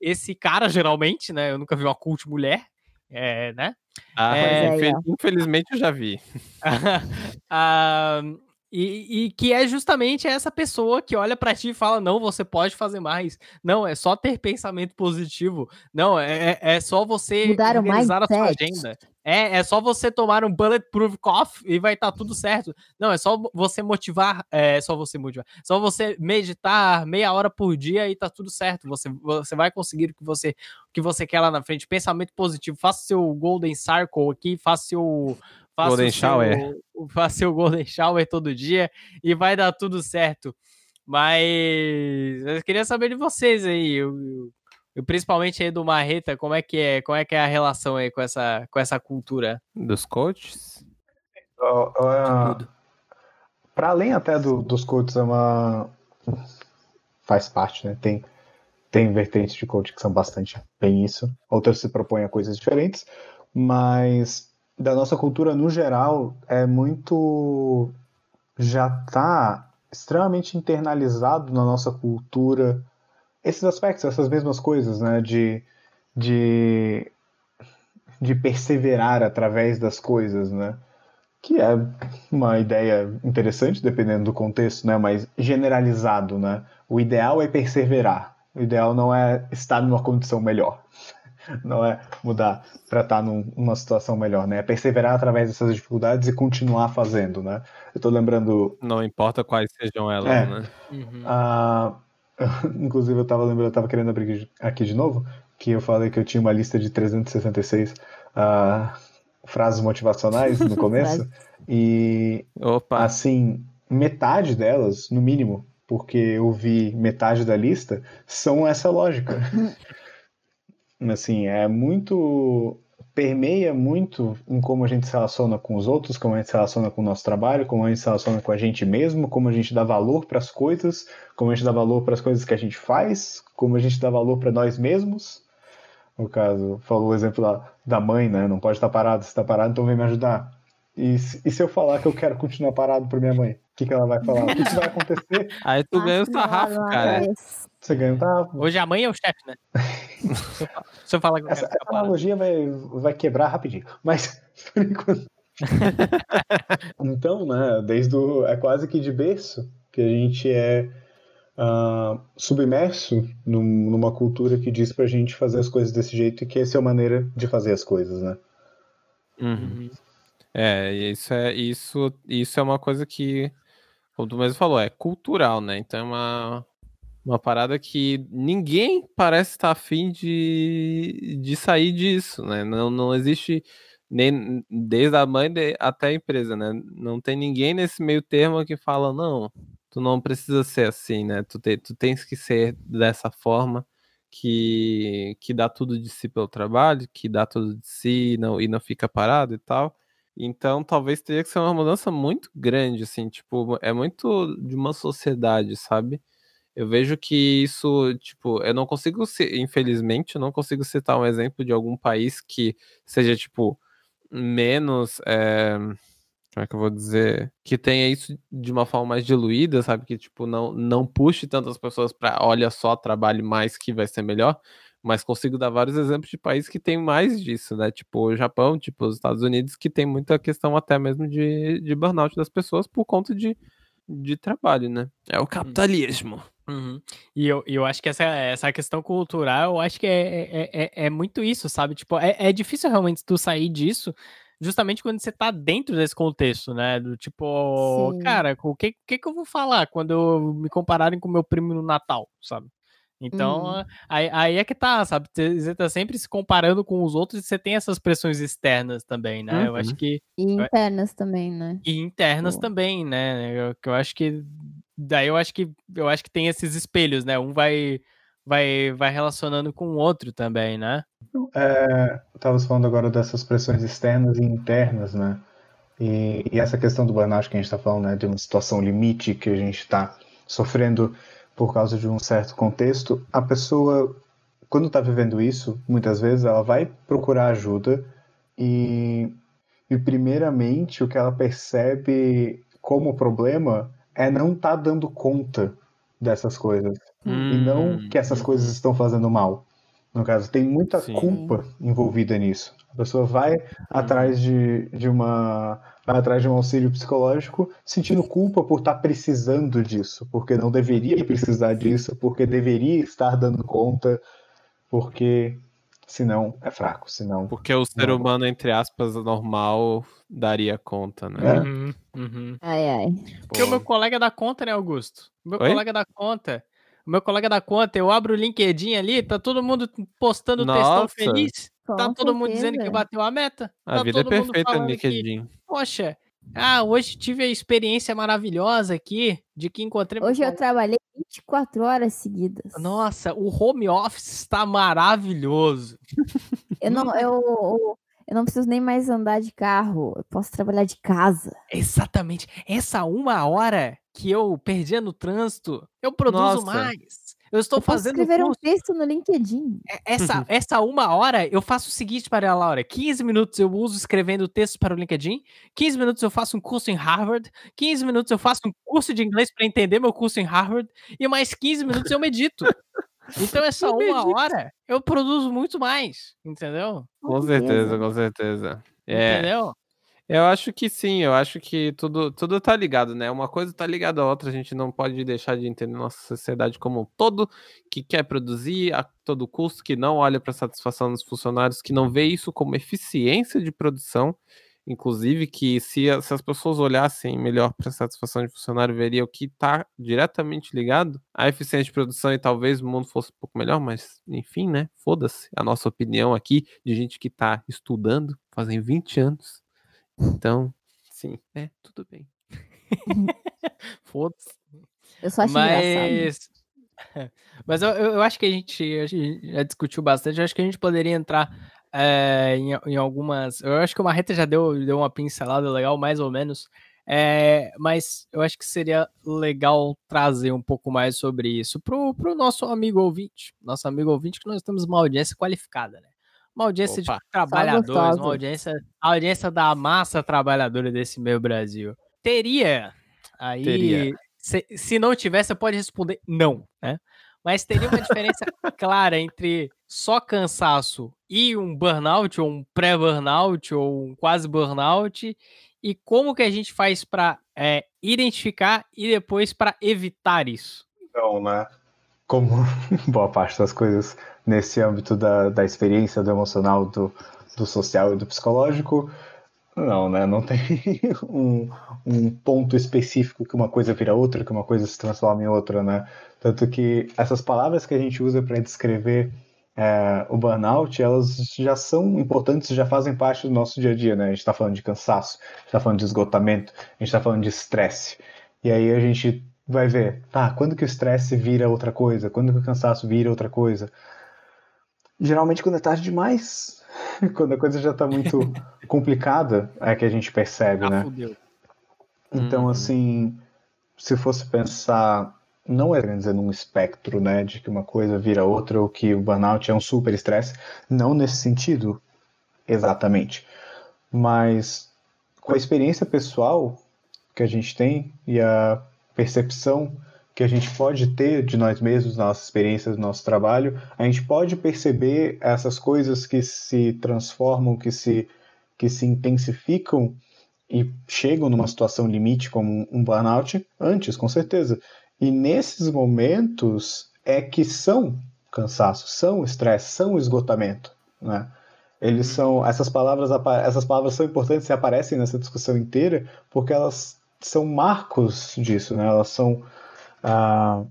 esse cara, geralmente, né? Eu nunca vi uma coach mulher, é, né? Ah, É, é, infel- infelizmente eu já vi. Ah, e, e que é justamente essa pessoa que olha pra ti e fala: não, você pode fazer mais. Não, é só ter pensamento positivo. Não, é, é- é só você Mudar organizar a sua agenda. É, é só você tomar um bulletproof coffee e vai estar tudo certo. Não, é só você motivar, é só você motivar. Só você meditar meia hora por dia e tá tudo certo. Você, você vai conseguir o que você, o que você quer lá na frente. Pensamento positivo. Faça seu golden circle aqui, faça seu faça Golden o seu- shower. Faça seu golden shower todo dia e vai dar tudo certo. Mas eu queria saber de vocês aí, eu, eu- eu principalmente aí do Marreta, como é que é, como é que é a relação aí com essa com essa cultura? Dos coaches? Uh, Para além até do- dos coaches, é uma. Faz parte, né? Tem, tem vertentes de coach que são bastante bem isso. Outras se propõem a coisas diferentes. Mas da nossa cultura no geral é muito. Já está extremamente internalizado na nossa cultura esses aspectos, essas mesmas coisas, né? De. de de perseverar através das coisas, né? Que é uma ideia interessante, dependendo do contexto, né? Mas generalizado, né? O ideal é perseverar. O ideal não é estar numa condição melhor. Não é mudar para estar num- numa situação melhor, né? É perseverar através dessas dificuldades e continuar fazendo, né? Eu tô lembrando Não importa quais sejam elas, É. né? ah, inclusive, eu tava lembrando, eu tava querendo abrir aqui de novo, que eu falei que eu tinha uma lista de 366 ah, frases motivacionais no começo. e Opa, assim, metade delas, no mínimo, porque eu vi metade da lista, são essa lógica. Assim, é muito. permeia muito em como a gente se relaciona com os outros, como a gente se relaciona com o nosso trabalho, como a gente se relaciona com a gente mesmo, como a gente dá valor para as coisas, como a gente dá valor para as coisas que a gente faz, como a gente dá valor para nós mesmos. No caso, falou o exemplo da, da mãe, né? Não pode estar parado, se está parado, então vem me ajudar. E, se- e se eu falar que eu quero continuar parado para minha mãe? O que, que ela vai falar? O que, que vai acontecer? aí tu ganha o sarrafo, cara. Você ganha um tapa. Hoje a mãe é o chefe, né? se, eu se eu falar que eu Essa, essa analogia vai, vai quebrar rapidinho. Mas, por enquanto. então, né, desde o, é quase que de berço que a gente é ah, submerso num- numa cultura que diz pra gente fazer as coisas desse jeito e que essa é a maneira de fazer as coisas, né? Uhum. Uhum. É, e isso é isso, isso é uma coisa que, como tu mesmo falou, é cultural, né? Então é uma, uma parada que ninguém parece estar afim de, de sair disso, né? Não, não existe nem desde a mãe até a empresa, né? Não tem ninguém nesse meio termo que fala, não, tu não precisa ser assim, né? Tu, te- tu tens que ser dessa forma que, que dá tudo de si pelo trabalho, que dá tudo de si e não, e não fica parado e tal. Então, talvez teria que ser uma mudança muito grande, assim, tipo, é muito de uma sociedade, sabe? Eu vejo que isso, tipo, eu não consigo, infelizmente, eu não consigo citar um exemplo de algum país que seja, tipo, menos, é, como é que eu vou dizer, que tenha isso de uma forma mais diluída, sabe? Que, tipo, não, não puxe tantas pessoas pra, olha só, trabalhe mais que vai ser melhor. Mas consigo dar vários exemplos de países que tem mais disso, né? Tipo o Japão, tipo os Estados Unidos, que tem muita questão até mesmo de, de burnout das pessoas por conta de, de trabalho, né? É o capitalismo. Uhum. E eu, eu acho que essa, essa questão cultural, eu acho que é, é, é, é muito isso, sabe? Tipo, é, é difícil realmente tu sair disso, justamente quando você tá dentro desse contexto, né? Do tipo, Sim. cara, o que, que que eu vou falar quando me compararem com meu primo no Natal, sabe? Então, Uhum. aí, aí é que tá, sabe? Você tá sempre se comparando com os outros e você tem essas pressões externas também, né? Eu acho Uhum. que E internas também, né? e internas Boa. também, né? Eu, eu acho que daí eu acho que eu acho que tem esses espelhos, né? Um vai vai vai relacionando com o outro também, né? É, Estavas falando agora dessas pressões externas e internas, né? E, e essa questão do burnout que a gente está falando, né? De uma situação limite que a gente está sofrendo por causa de um certo contexto, a pessoa, quando está vivendo isso, muitas vezes ela vai procurar ajuda e, e primeiramente o que ela percebe como problema é não estar dando conta dessas coisas e não Hum, que essas coisas estão fazendo mal. No caso, tem muita Sim. culpa envolvida nisso. A pessoa vai atrás de, de uma vai atrás de um auxílio psicológico sentindo culpa por estar precisando disso, porque não deveria precisar disso, porque deveria estar dando conta, porque senão é fraco, senão Porque o ser Não. humano, entre aspas, normal, daria conta, né? É. Uhum, uhum. Ai, ai. Porque o Pô. meu colega dá conta, né, Augusto? O meu Oi? colega dá conta. O meu colega dá conta, eu abro o LinkedIn ali, tá todo mundo postando textão Nossa. feliz. Com Tá todo mundo dizendo que certeza. bateu a meta. A tá vida é todo mundo perfeita no falando que LinkedIn. Poxa, ah, hoje tive a experiência maravilhosa aqui de que encontrei Hoje eu trabalhei 24 horas seguidas. Nossa, o home office está maravilhoso. Eu não, eu, eu, eu não preciso nem mais andar de carro. Eu posso trabalhar de casa. Exatamente. Essa uma hora que eu perdia no trânsito, eu produzo Nossa. mais. Eu estou Eu posso fazendo escrever um texto no LinkedIn. É- Essa, essa uma hora eu faço o seguinte para a Laura: 15 minutos eu uso escrevendo textos para o LinkedIn, 15 minutos eu faço um curso em Harvard, 15 minutos eu faço um curso de inglês para entender meu curso em Harvard, e mais 15 minutos eu medito. Então, essa Eu uma medito. hora eu produzo muito mais, entendeu? Com certeza, com certeza. É, Entendeu? Eu acho que sim, eu acho que tudo, tudo tá ligado, né? Uma coisa tá ligada à outra, a gente não pode deixar de entender nossa sociedade como um todo, que quer produzir a todo custo, que não olha para satisfação dos funcionários, que não vê isso como eficiência de produção. inclusive, que se, a- se as pessoas olhassem melhor para a satisfação de funcionário, veria o que está diretamente ligado à eficiência de produção e talvez o mundo fosse um pouco melhor, mas enfim, né? Foda-se a nossa opinião aqui de gente que está estudando fazem 20 anos. Então, sim, é, tudo bem. Foda-se. Eu só acho engraçado. Mas. Mas eu, eu eu acho que a gente, a gente já discutiu bastante. Eu acho que a gente poderia entrar é, em, em algumas. Eu acho que o Marreta já deu, deu uma pincelada legal, mais ou menos. É, mas eu acho que seria legal trazer um pouco mais sobre isso pro, pro nosso amigo ouvinte. Nosso amigo ouvinte, que nós temos uma audiência qualificada, né? Uma audiência Opa. de trabalhadores, uma audiência, a audiência da massa trabalhadora desse meio Brasil. Teria aí. Teria. Se, se não tivesse, você pode responder não, né? Mas teria uma diferença clara entre só cansaço e um burnout, ou um pré-burnout, ou um quase burnout, e como que a gente faz para identificar e depois para evitar isso. Então, né? Como boa parte das coisas nesse âmbito da, da experiência, do emocional, do, do social e do psicológico, não, né? Não tem um, um ponto específico que uma coisa vira outra, que uma coisa se transforma em outra, né? Tanto que essas palavras que a gente usa para descrever é, o burnout, elas já são importantes, já fazem parte do nosso dia a dia, né? A gente está falando de cansaço, está falando de esgotamento, a gente está falando de estresse. E aí a gente vai ver, tá, quando que o estresse vira outra coisa? Quando que o cansaço vira outra coisa? Geralmente quando é tarde demais. Quando a coisa já tá muito complicada, é que a gente percebe, Ah, né? fudeu. Então, Uhum. assim, se fosse pensar, não é querendo dizer num espectro, né, de que uma coisa vira outra ou que o burnout é um super estresse, não nesse sentido, exatamente. Mas com a experiência pessoal que a gente tem e a percepção que a gente pode ter de nós mesmos, da nossa experiência, do nosso trabalho, a gente pode perceber essas coisas que se transformam, que se, que se intensificam e chegam numa situação limite como um burnout antes, com certeza. E nesses momentos é que são cansaço, são estresse, são esgotamento, né? Eles são essas palavras essas palavras são importantes e aparecem nessa discussão inteira porque elas são marcos disso, né? Elas são ah,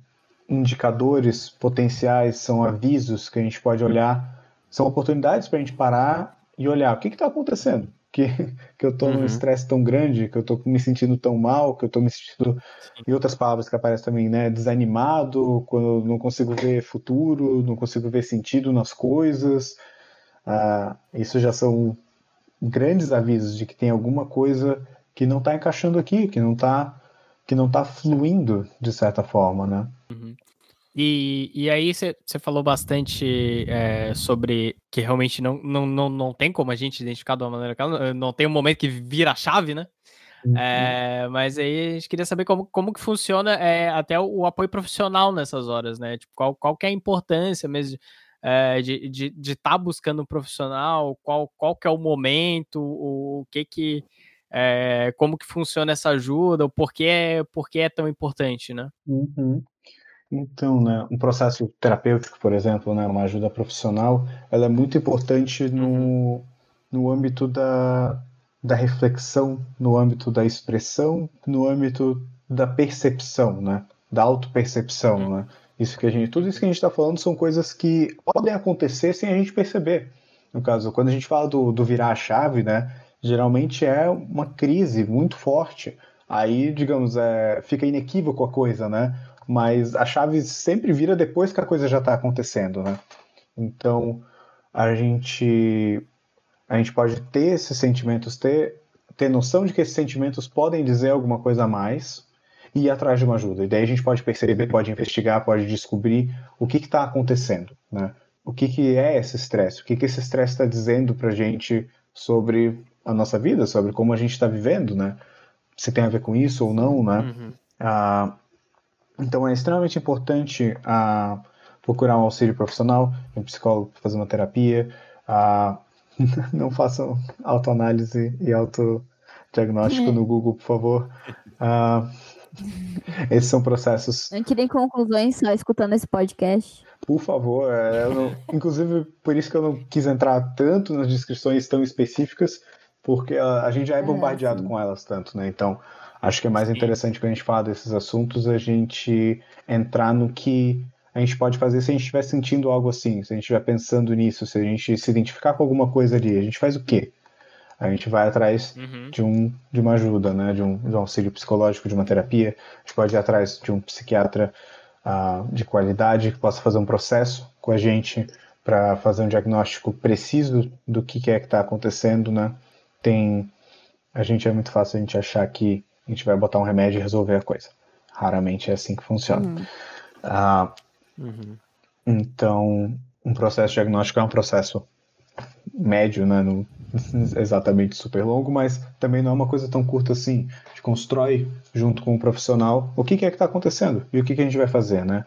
indicadores potenciais, são avisos que a gente pode olhar, são oportunidades para a gente parar e olhar o que está acontecendo, que, que eu estou num Uhum. estresse tão grande, que eu estou me sentindo tão mal, que eu estou me sentindo, e outras palavras que aparecem também, né, desanimado, quando eu não consigo ver futuro, não consigo ver sentido nas coisas, Ah, isso já são grandes avisos de que tem alguma coisa que não está encaixando aqui, que não está que não tá fluindo de certa forma, né? E, e aí você falou bastante é, sobre que realmente não, não, não, não tem como a gente identificar de uma maneira que ela- não tem um momento que vira a chave, né? É, mas aí a gente queria saber como, como que funciona é, até o, o apoio profissional nessas horas, né? Tipo, qual, qual que é a importância mesmo é, de estar de, de tá buscando um profissional, qual, qual que é o momento, o, o que que. É, como que funciona essa ajuda, o porquê, porquê é tão importante, né? Uhum. Então, né, um processo terapêutico, por exemplo, né, uma ajuda profissional, ela é muito importante no, no âmbito da, da reflexão, no âmbito da expressão, no âmbito da percepção, né, da autopercepção, Uhum. né. Isso que a gente, tudo isso que a gente está falando são coisas que podem acontecer sem a gente perceber. No caso, quando a gente fala do, do virar a chave, né, geralmente é uma crise muito forte. Aí, digamos, é, fica inequívoco a coisa, né? Mas a chave sempre vira depois que a coisa já está acontecendo, né? Então, a gente a gente pode ter esses sentimentos, ter ter noção de que esses sentimentos podem dizer alguma coisa a mais e ir atrás de uma ajuda. E daí a gente pode perceber, pode investigar, pode descobrir o que está acontecendo, né? O que, que é esse estresse? O que, que esse estresse está dizendo para gente sobre a nossa vida, sobre como a gente está vivendo, né? Se tem a ver com isso ou não, né? Uhum. Ah, então é extremamente importante ah, procurar um auxílio profissional, um psicólogo para fazer uma terapia. ah, não façam autoanálise e autodiagnóstico no Google, por favor. Ah, esses são processos Não tirem conclusões só escutando esse podcast. por favor, é, eu não- inclusive por isso que eu não quis entrar tanto nas descrições tão específicas, porque a, a gente já é É, bombardeado sim. com elas tanto, né? Então, acho que é mais Sim. interessante quando a gente fala desses assuntos a gente entrar no que a gente pode fazer se a gente estiver sentindo algo assim, se a gente estiver pensando nisso, se a gente se identificar com alguma coisa ali, a gente faz o quê? A gente vai atrás Uhum. de, um, de uma ajuda, né? de, um, de um auxílio psicológico, de uma terapia. A gente pode ir atrás de um psiquiatra ah, de qualidade que possa fazer um processo com a gente para fazer um diagnóstico preciso do que, que é que está acontecendo. Né? Tem, a gente é muito fácil a gente achar que a gente vai botar um remédio e resolver a coisa. Raramente é assim que funciona. Uhum. Ah, Uhum. então, um processo diagnóstico é um processo médio, né? Não exatamente super longo, mas também não é uma coisa tão curta assim. A gente constrói junto com o profissional o que, que é que está acontecendo e o que, que a gente vai fazer, né?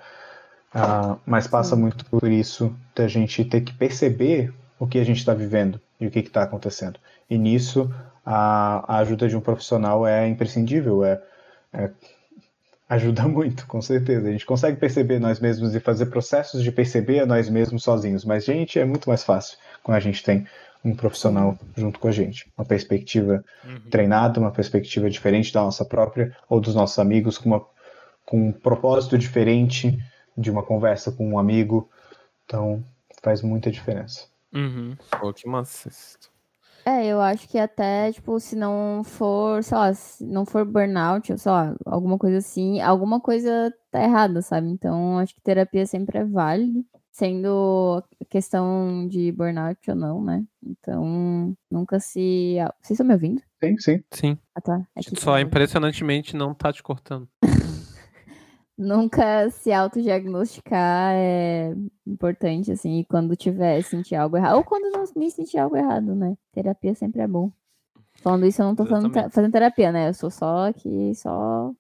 Ah, mas passa muito por isso da gente ter que perceber o que a gente está vivendo e o que está acontecendo. E nisso a, a ajuda de um profissional é imprescindível, é, é ajuda muito, com certeza. A gente consegue perceber nós mesmos e fazer processos de perceber a nós mesmos sozinhos, mas, gente, é muito mais fácil quando a gente tem um profissional junto com a gente. Uma perspectiva Uhum. treinada, uma perspectiva diferente da nossa própria ou dos nossos amigos, com, uma, com um propósito diferente de uma conversa com um amigo. Então, faz muita diferença. Uhum. Pô, que massa. É, eu acho que até, tipo, se não for, sei lá, se não for burnout, ou sei lá, alguma coisa assim, alguma coisa tá errada, sabe? Então, acho que terapia sempre é válido, sendo questão de burnout ou não, né? Então, nunca se. Vocês estão me ouvindo? Sim, sim. Sim. Ah, tá. É Só tá- impressionantemente não tá te cortando. Nunca se autodiagnosticar é importante, assim, e quando tiver sentir algo errado, ou quando não me sentir algo errado, né? Terapia sempre é bom. Falando isso, eu não tô falando, fazendo terapia, né? Eu sou só aqui, só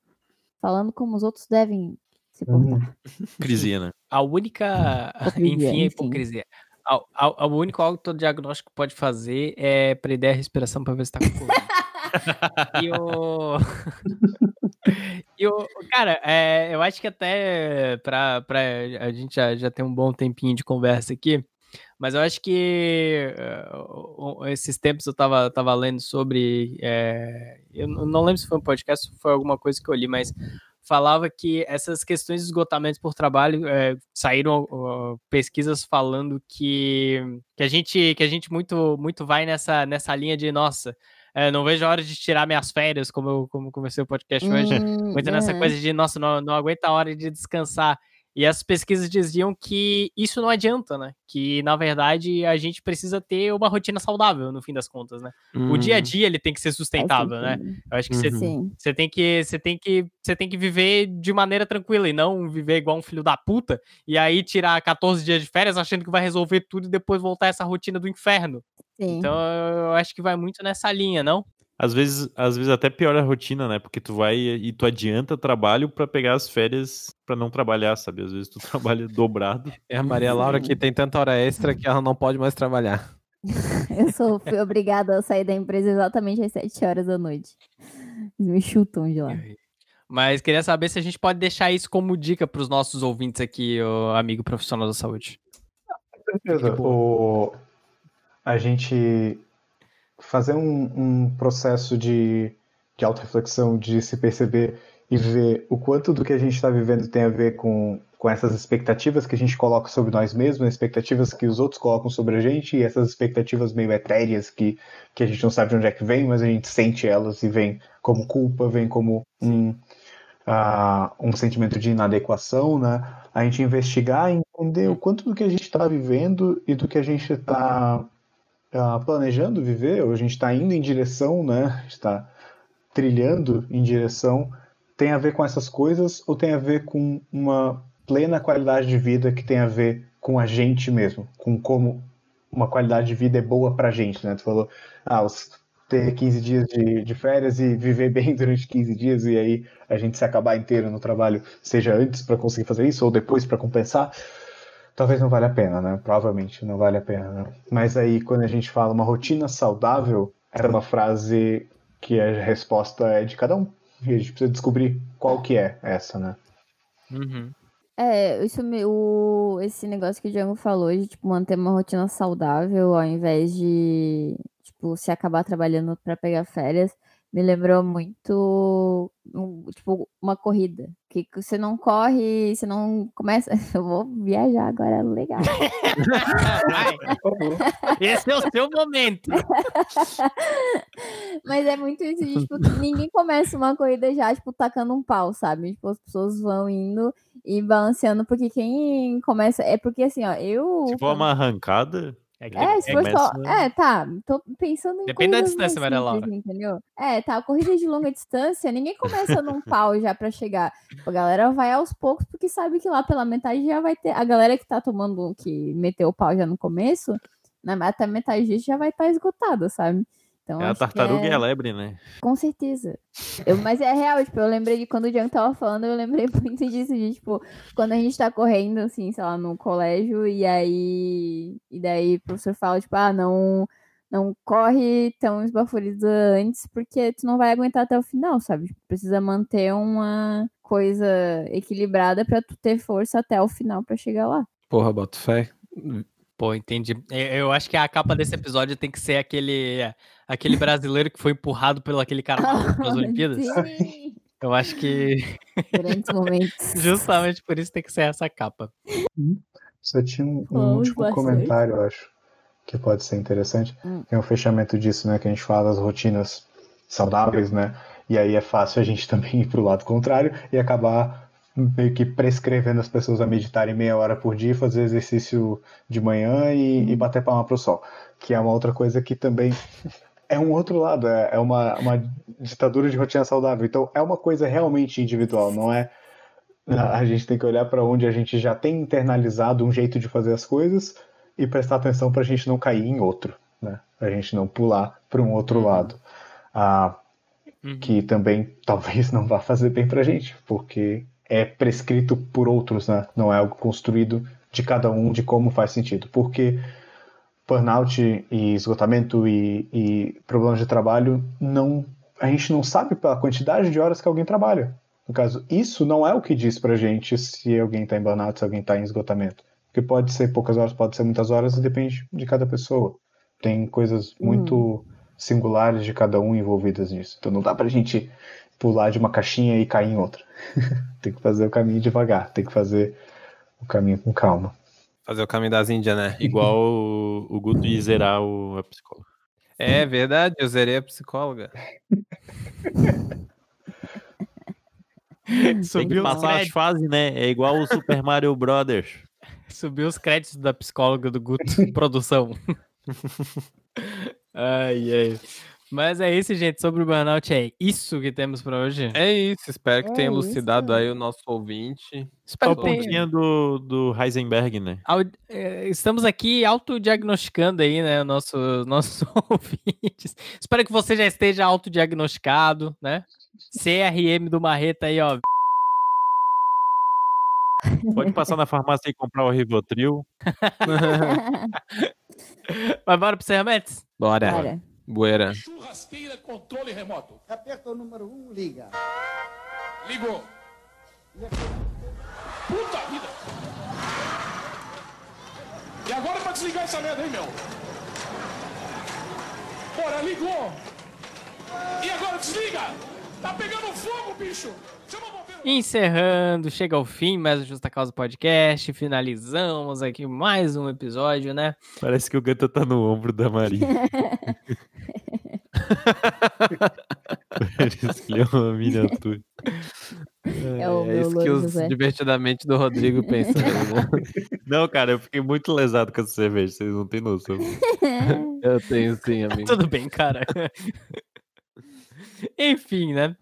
falando como os outros devem se Uhum. portar. Hipocrisia, né? A única. Hipocrisia, enfim, a enfim. hipocrisia. A- a- O único autodiagnóstico que pode fazer é prender a respiração pra ver se tá com Covid. e o. e o. Cara, é, eu acho que até pra, pra. A gente já, já tem um bom tempinho de conversa aqui. Mas eu acho que o- esses tempos eu tava, tava lendo sobre. eh, eu não lembro se foi um podcast ou foi alguma coisa que eu li, mas falava que essas questões de esgotamento por trabalho eh, saíram ó, pesquisas falando que, que a gente que a gente muito muito vai nessa nessa linha de nossa eh, não vejo a hora de tirar minhas férias como eu como comecei o podcast hoje Hum, muito nessa aham. coisa de nossa não, não aguenta a hora de descansar e as pesquisas diziam que isso não adianta, né? Que na verdade a gente precisa ter uma rotina saudável no fim das contas, né? O dia a Hum, dia ele tem que ser sustentável, né? Eu acho que você Uhum. Tem que você tem que você tem que viver de maneira tranquila e não viver igual um filho da puta e aí tirar 14 dias de férias achando que vai resolver tudo e depois voltar essa rotina do inferno. Sim. Então eu acho que vai muito nessa linha, não? Às vezes, às vezes até piora a rotina, né? Porque tu vai e tu adianta trabalho pra pegar as férias pra não trabalhar, sabe? Às vezes tu trabalha dobrado. É a Maria Laura que tem tanta hora extra que ela não pode mais trabalhar. Eu sou, fui obrigada a sair da empresa exatamente às 7 horas da noite. Me chutam de lá. Mas queria saber se a gente pode deixar isso como dica para os nossos ouvintes aqui, o amigo profissional da saúde. certeza. O, a gente fazer um, um processo de, de auto-reflexão, de se perceber e ver o quanto do que a gente está vivendo tem a ver com, com essas expectativas que a gente coloca sobre nós mesmos, expectativas que os outros colocam sobre a gente e essas expectativas meio etéreas que, que a gente não sabe de onde é que vem, mas a gente sente elas e vem como culpa, vem como um, ah, um sentimento de inadequação, né? A gente investigar e entender o quanto do que a gente está vivendo e do que a gente está planejando viver, ou a gente está indo em direção, né? Está trilhando em direção, tem a ver com essas coisas ou tem a ver com uma plena qualidade de vida que tem a ver com a gente mesmo, com como uma qualidade de vida é boa pra gente, né? Tu falou, ah, os, ter 15 dias de, de férias e viver bem durante 15 dias e aí a gente se acabar inteiro no trabalho, seja antes para conseguir fazer isso ou depois para compensar, talvez não valha a pena, né? Provavelmente não vale a pena, né? Mas aí quando a gente fala uma rotina saudável, essa é uma frase que a resposta é de cada um. E a gente precisa descobrir qual que é essa, né? Uhum. É, isso o, esse negócio que o Django falou de tipo, manter uma rotina saudável ao invés de tipo, se acabar trabalhando para pegar férias, me lembrou muito, um- tipo, uma corrida. Que você não corre, você não começa. Eu vou viajar agora, legal. Esse é o seu momento. Mas é muito isso, tipo, ninguém começa uma corrida já, tipo, tacando um pau, sabe? Tipo, as pessoas vão indo e balanceando, porque quem começa. É porque assim, ó, eu. Se for uma arrancada, É, É, se for só. É, tá. Tô pensando em. Depende da distância, Maria Laura. Entendeu? É, tá. Corrida de longa distância, ninguém começa num pau já pra chegar. A galera vai aos poucos, porque sabe que lá pela metade já vai ter. A galera que tá tomando, que meteu o pau já no começo, na até metade disso já vai estar esgotada, sabe? Então, é a tartaruga é- e a lebre, né? com certeza. Eu- mas é real, tipo, eu lembrei de quando o Django tava falando, eu lembrei muito disso, de, tipo, quando a gente tá correndo, assim, sei lá, no colégio, e aí. E daí o professor fala, tipo, ah, não. Não corre tão esbaforido antes, porque tu não vai aguentar até o final, sabe? Tipo, Precisa manter uma coisa equilibrada pra tu ter força até o final pra chegar lá. Porra, boto fé. Pô, entendi. É, Eu acho que a capa desse episódio tem que ser aquele, aquele brasileiro que foi empurrado pelo aquele cara nas Olimpíadas. Sim, Eu acho que grandes momentos. justamente por isso tem que ser essa capa. Só tinha um, um último bastante. comentário, eu acho, que pode ser interessante. Hum. É um fechamento disso, né? Que a gente fala das rotinas saudáveis, né? E aí é fácil a gente também ir pro lado contrário e acabar meio que prescrevendo as pessoas a meditarem meia hora por dia, fazer exercício de manhã e, e bater palma pro sol. Que é uma outra coisa que também é um outro lado, é, é uma, uma ditadura de rotina saudável. Então é uma coisa realmente individual, não é a gente tem que olhar para onde a gente já tem internalizado um jeito de fazer as coisas e prestar atenção para a gente não cair em outro, né? A gente não pular para um outro lado, ah, Uhum. que também talvez não vá fazer bem para a gente, porque é prescrito por outros, né? Não é algo construído de cada um de como faz sentido, porque burnout e esgotamento e, e problemas de trabalho não a gente não sabe pela quantidade de horas que alguém trabalha. No caso, isso não é o que diz pra gente se alguém está em burnout, se alguém está em esgotamento. Porque pode ser poucas horas, pode ser muitas horas, e depende de cada pessoa. Tem coisas muito singulares de cada um envolvidas nisso. Então não dá pra gente pular de uma caixinha e cair em outra. tem que fazer o caminho devagar, tem que fazer o caminho com calma. Fazer o caminho das Índias, né? Igual o, o Guto ir zerar o, a psicóloga. É verdade, eu zerei a psicóloga. Tem que Subiu os, passar as fases, né? É igual o Super Mario Brothers. subiu os créditos da psicóloga do Guto, produção. ai, ai. Mas é isso, gente. Sobre o burnout, é isso que temos pra hoje. É isso, espero que É tenha isso. elucidado aí o nosso ouvinte. Só o que tenha. pontinho do, do Heisenberg, né? Eh, Estamos aqui autodiagnosticando aí, né, nosso, nossos ouvintes. Espero que você já esteja autodiagnosticado, né? CRM do Marreta aí, ó. Pode passar na farmácia e comprar o Rivotril. Vai embora pro Sermetes? Bora. Cara, Buera. Churrasqueira controle remoto. Aperta o número 1, um, liga. Ligou. Puta vida. E agora pra desligar essa merda, hein, meu? Bora, ligou. E agora desliga. Tá pegando fogo, bicho. Chama bombeiro. Encerrando, chega ao fim mais o Justa Causa Podcast. Finalizamos aqui mais um episódio, né? Parece que o gato tá no ombro da Maria. Parece que ele é uma miniatura. é o É meu isso que os José. divertidamente do Rodrigo pensam aí, né? Não, cara, eu fiquei muito lesado com essa cerveja, vocês não têm noção. Eu tenho sim, amigo. Tudo bem, cara. Enfim, né?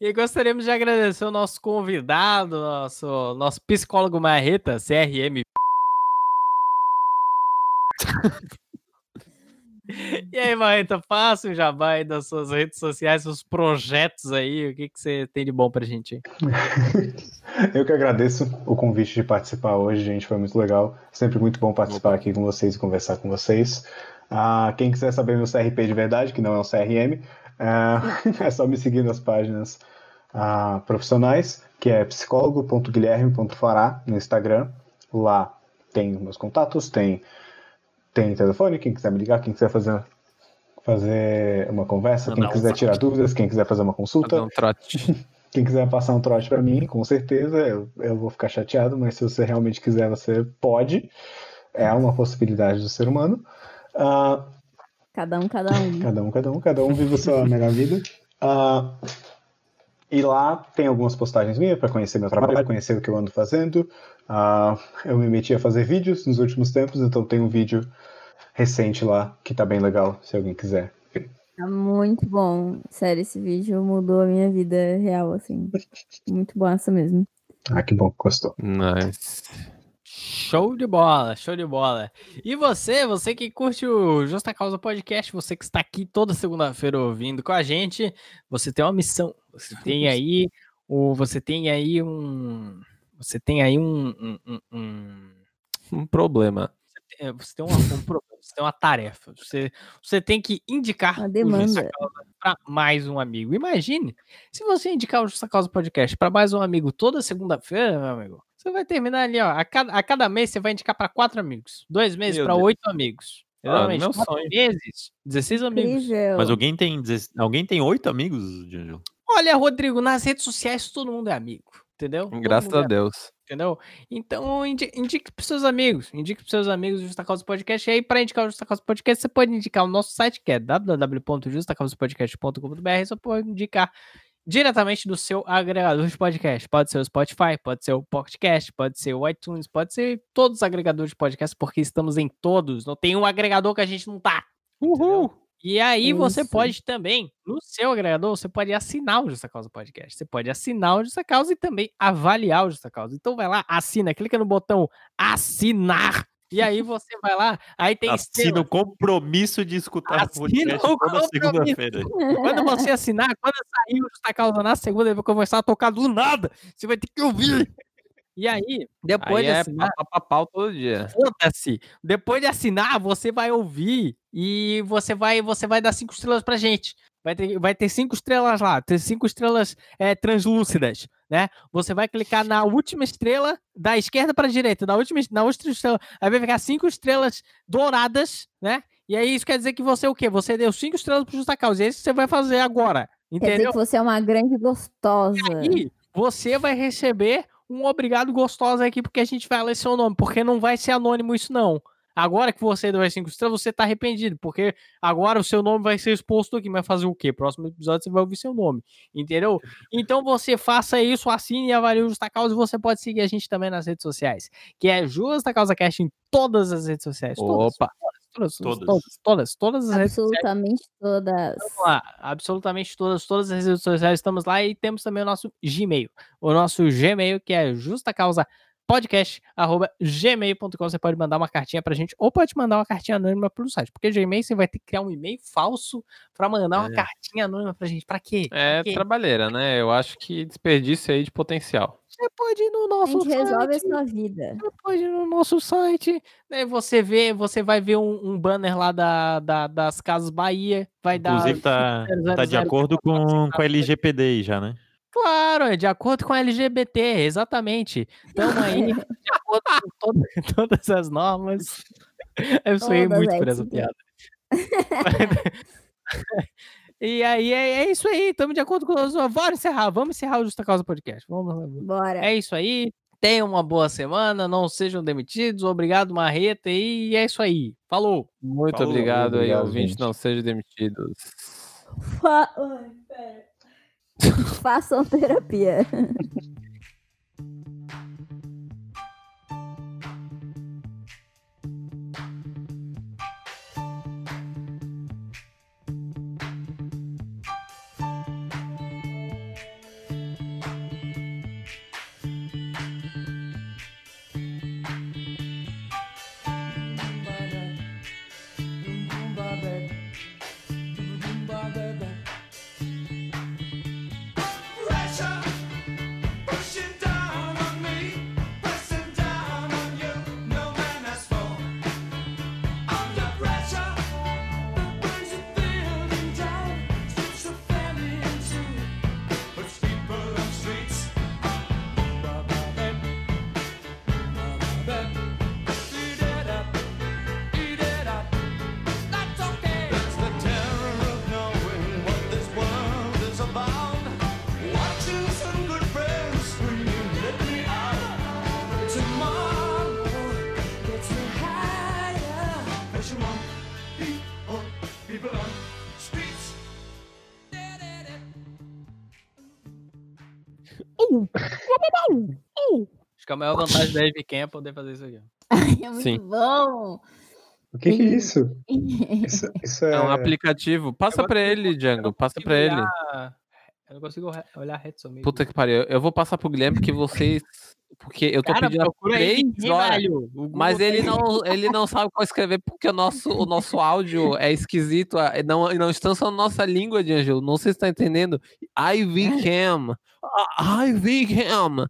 E gostaríamos de agradecer o nosso convidado, nosso, nosso psicólogo Marreta, CRM. E aí, Marreta, faça um jabá aí das suas redes sociais, seus projetos aí, o que, que você tem de bom pra gente? Eu que agradeço o convite de participar hoje, gente. Foi muito legal. Sempre muito bom participar aqui com vocês e conversar com vocês. Ah, quem quiser saber meu CRP de verdade, que não é um CRM, ah, é só me seguir nas páginas ah, profissionais, que é psicólogo.guilherme.fará no Instagram. Lá tem meus contatos, tem, tem telefone, quem quiser me ligar, quem quiser fazer fazer uma conversa, quem quiser tirar dúvidas, quem quiser fazer uma consulta, um trote. quem quiser passar um trote pra mim, com certeza, eu, eu vou ficar chateado, mas se você realmente quiser, você pode. É uma possibilidade do ser humano. Ah, Cada um, cada um. Cada um, cada um, cada um vive a sua melhor vida. Ah, e lá tem algumas postagens minhas para conhecer meu trabalho, conhecer o que eu ando fazendo. Ah, eu me meti a fazer vídeos nos últimos tempos, então tem um vídeo recente lá que tá bem legal, se alguém quiser. Tá muito bom. Sério, esse vídeo mudou a minha vida real, assim. Muito bom essa mesmo. Ah, que bom, gostou. Nice. Show de bola, show de bola. E você, você que curte o Justa Causa Podcast, você que está aqui toda segunda-feira ouvindo com a gente, você tem uma missão. Você tem aí, o, você tem aí um, você tem aí um, um, um- um- problema. é, você tem uma, um problema, você tem uma tarefa. Você, você tem que indicar Uma o demanda. Justa Causa para mais um amigo. Imagine se você indicar o Justa Causa Podcast para mais um amigo toda segunda-feira, meu amigo. Você vai terminar ali, ó. A cada, a cada mês você vai indicar para quatro amigos. Dois meses para oito amigos. Ah, Exatamente. meu quatro sonho. meses, 16 amigos. Incrível. Mas alguém tem, alguém tem oito amigos, Janjo? Olha, Rodrigo, nas redes sociais todo mundo é amigo. Entendeu? Graças mundo a é Deus. entendeu? Então, indi- indique pros seus amigos. Indique pros seus amigos o Justa Causa Podcast. E aí, para indicar o Justa Causa Podcast, você pode indicar o nosso site, que é www.justacausapodcast.com.br. Você pode indicar diretamente do seu agregador de podcast. Pode ser o Spotify, pode ser o Podcast, pode ser o iTunes, pode ser todos os agregadores de podcast, porque estamos em todos. Não tem um agregador que a gente não tá. Uhul! E aí você Isso. pode também, no seu agregador, você pode assinar o Justa Causa Podcast. Você pode assinar o Justa Causa e também avaliar o Justa Causa. Então vai lá, assina, clica no botão assinar. E aí você vai lá, aí tem Assina estrela. o compromisso de escutar o Assina podcast o toda compromisso. segunda-feira. Quando você assinar, quando sair o Justa Causa na segunda, ele vai começar a tocar do nada. Você vai ter que ouvir. E aí, depois Aí de é assinar, pau, pau, pau todo dia. Foda-se. Depois de assinar, você vai ouvir e você vai, você vai dar cinco estrelas pra gente. Vai ter, vai ter cinco estrelas lá, ter cinco estrelas é, translúcidas, né? Você vai clicar na última estrela da esquerda para direita, na última, na última estrela, aí vai ficar cinco estrelas douradas, né? E aí isso quer dizer que você o quê? Você deu cinco estrelas pro Justa Causa. E é isso que você vai fazer agora, Quer dizer entendeu? que você é uma grande gostosa. E você vai receber um obrigado gostoso aqui, porque a gente vai ler seu nome, porque não vai ser anônimo isso não. Agora que você deu as 5 estrelas, você tá arrependido, porque agora o seu nome vai ser exposto aqui, vai fazer o quê? Próximo episódio você vai ouvir seu nome, entendeu? Então você faça isso, assine e avalie o Justa Causa e você pode seguir a gente também nas redes sociais, que é Justa Causa Cast em todas as redes sociais. Todas, Opa. todas, todas, Todas. todas, todas, todas as redes sociais. Absolutamente todas. Vamos lá, absolutamente todas, todas as redes sociais estamos lá e temos também o nosso Gmail. O nosso Gmail, que é justacausa.podcast.gmail.com. Você pode mandar uma cartinha pra gente ou pode mandar uma cartinha anônima pelo site. Porque Gmail você vai ter que criar um e-mail falso pra mandar uma É. cartinha anônima pra gente. Pra quê? É Pra quê? trabalheira, né? Eu acho que desperdício aí de potencial. Você pode ir no A nosso gente resolve a site. sua vida. Você pode ir no nosso site, né? Você vê, você vai ver um, um banner lá da, da- das Casas Bahia, vai dar. Inclusive tá, tá de 000 acordo com, com a LGPD aí já, né? Claro, é de acordo com a LGBT, exatamente. Então aí, de acordo com todo- todas as normas. Eu sonhei Todas, muito é por essa piada. e aí, é, é isso aí, estamos de acordo com os. Bora encerrar, vamos encerrar o Justa Causa Podcast. Vamos, Bora. é isso aí. Tenham uma boa semana, não sejam demitidos. Obrigado, Marreta. E é isso aí. Falou. Muito Falou, obrigado, aí, obrigado, ouvinte. gente. Não sejam demitidos. Fa- Ai, pera. Façam terapia. maior vantagem da Ivy Cam é poder fazer isso aqui. Ai, é muito Sim. bom. O que, que é isso? Isso, isso é. É um aplicativo. Passa consigo- ele, Django. Passa pra ele. Eu não consigo olhar reto somente. Puta que pariu. Eu vou passar pro Guilherme porque vocês. Porque eu tô Cara, pedindo três horas. Mas ele não, ele não sabe qual escrever porque o nosso, o nosso áudio é esquisito. Não, não estão só na nossa língua, de Angelo. Não sei se tá entendendo. IV Cam. Ah, IV Cam.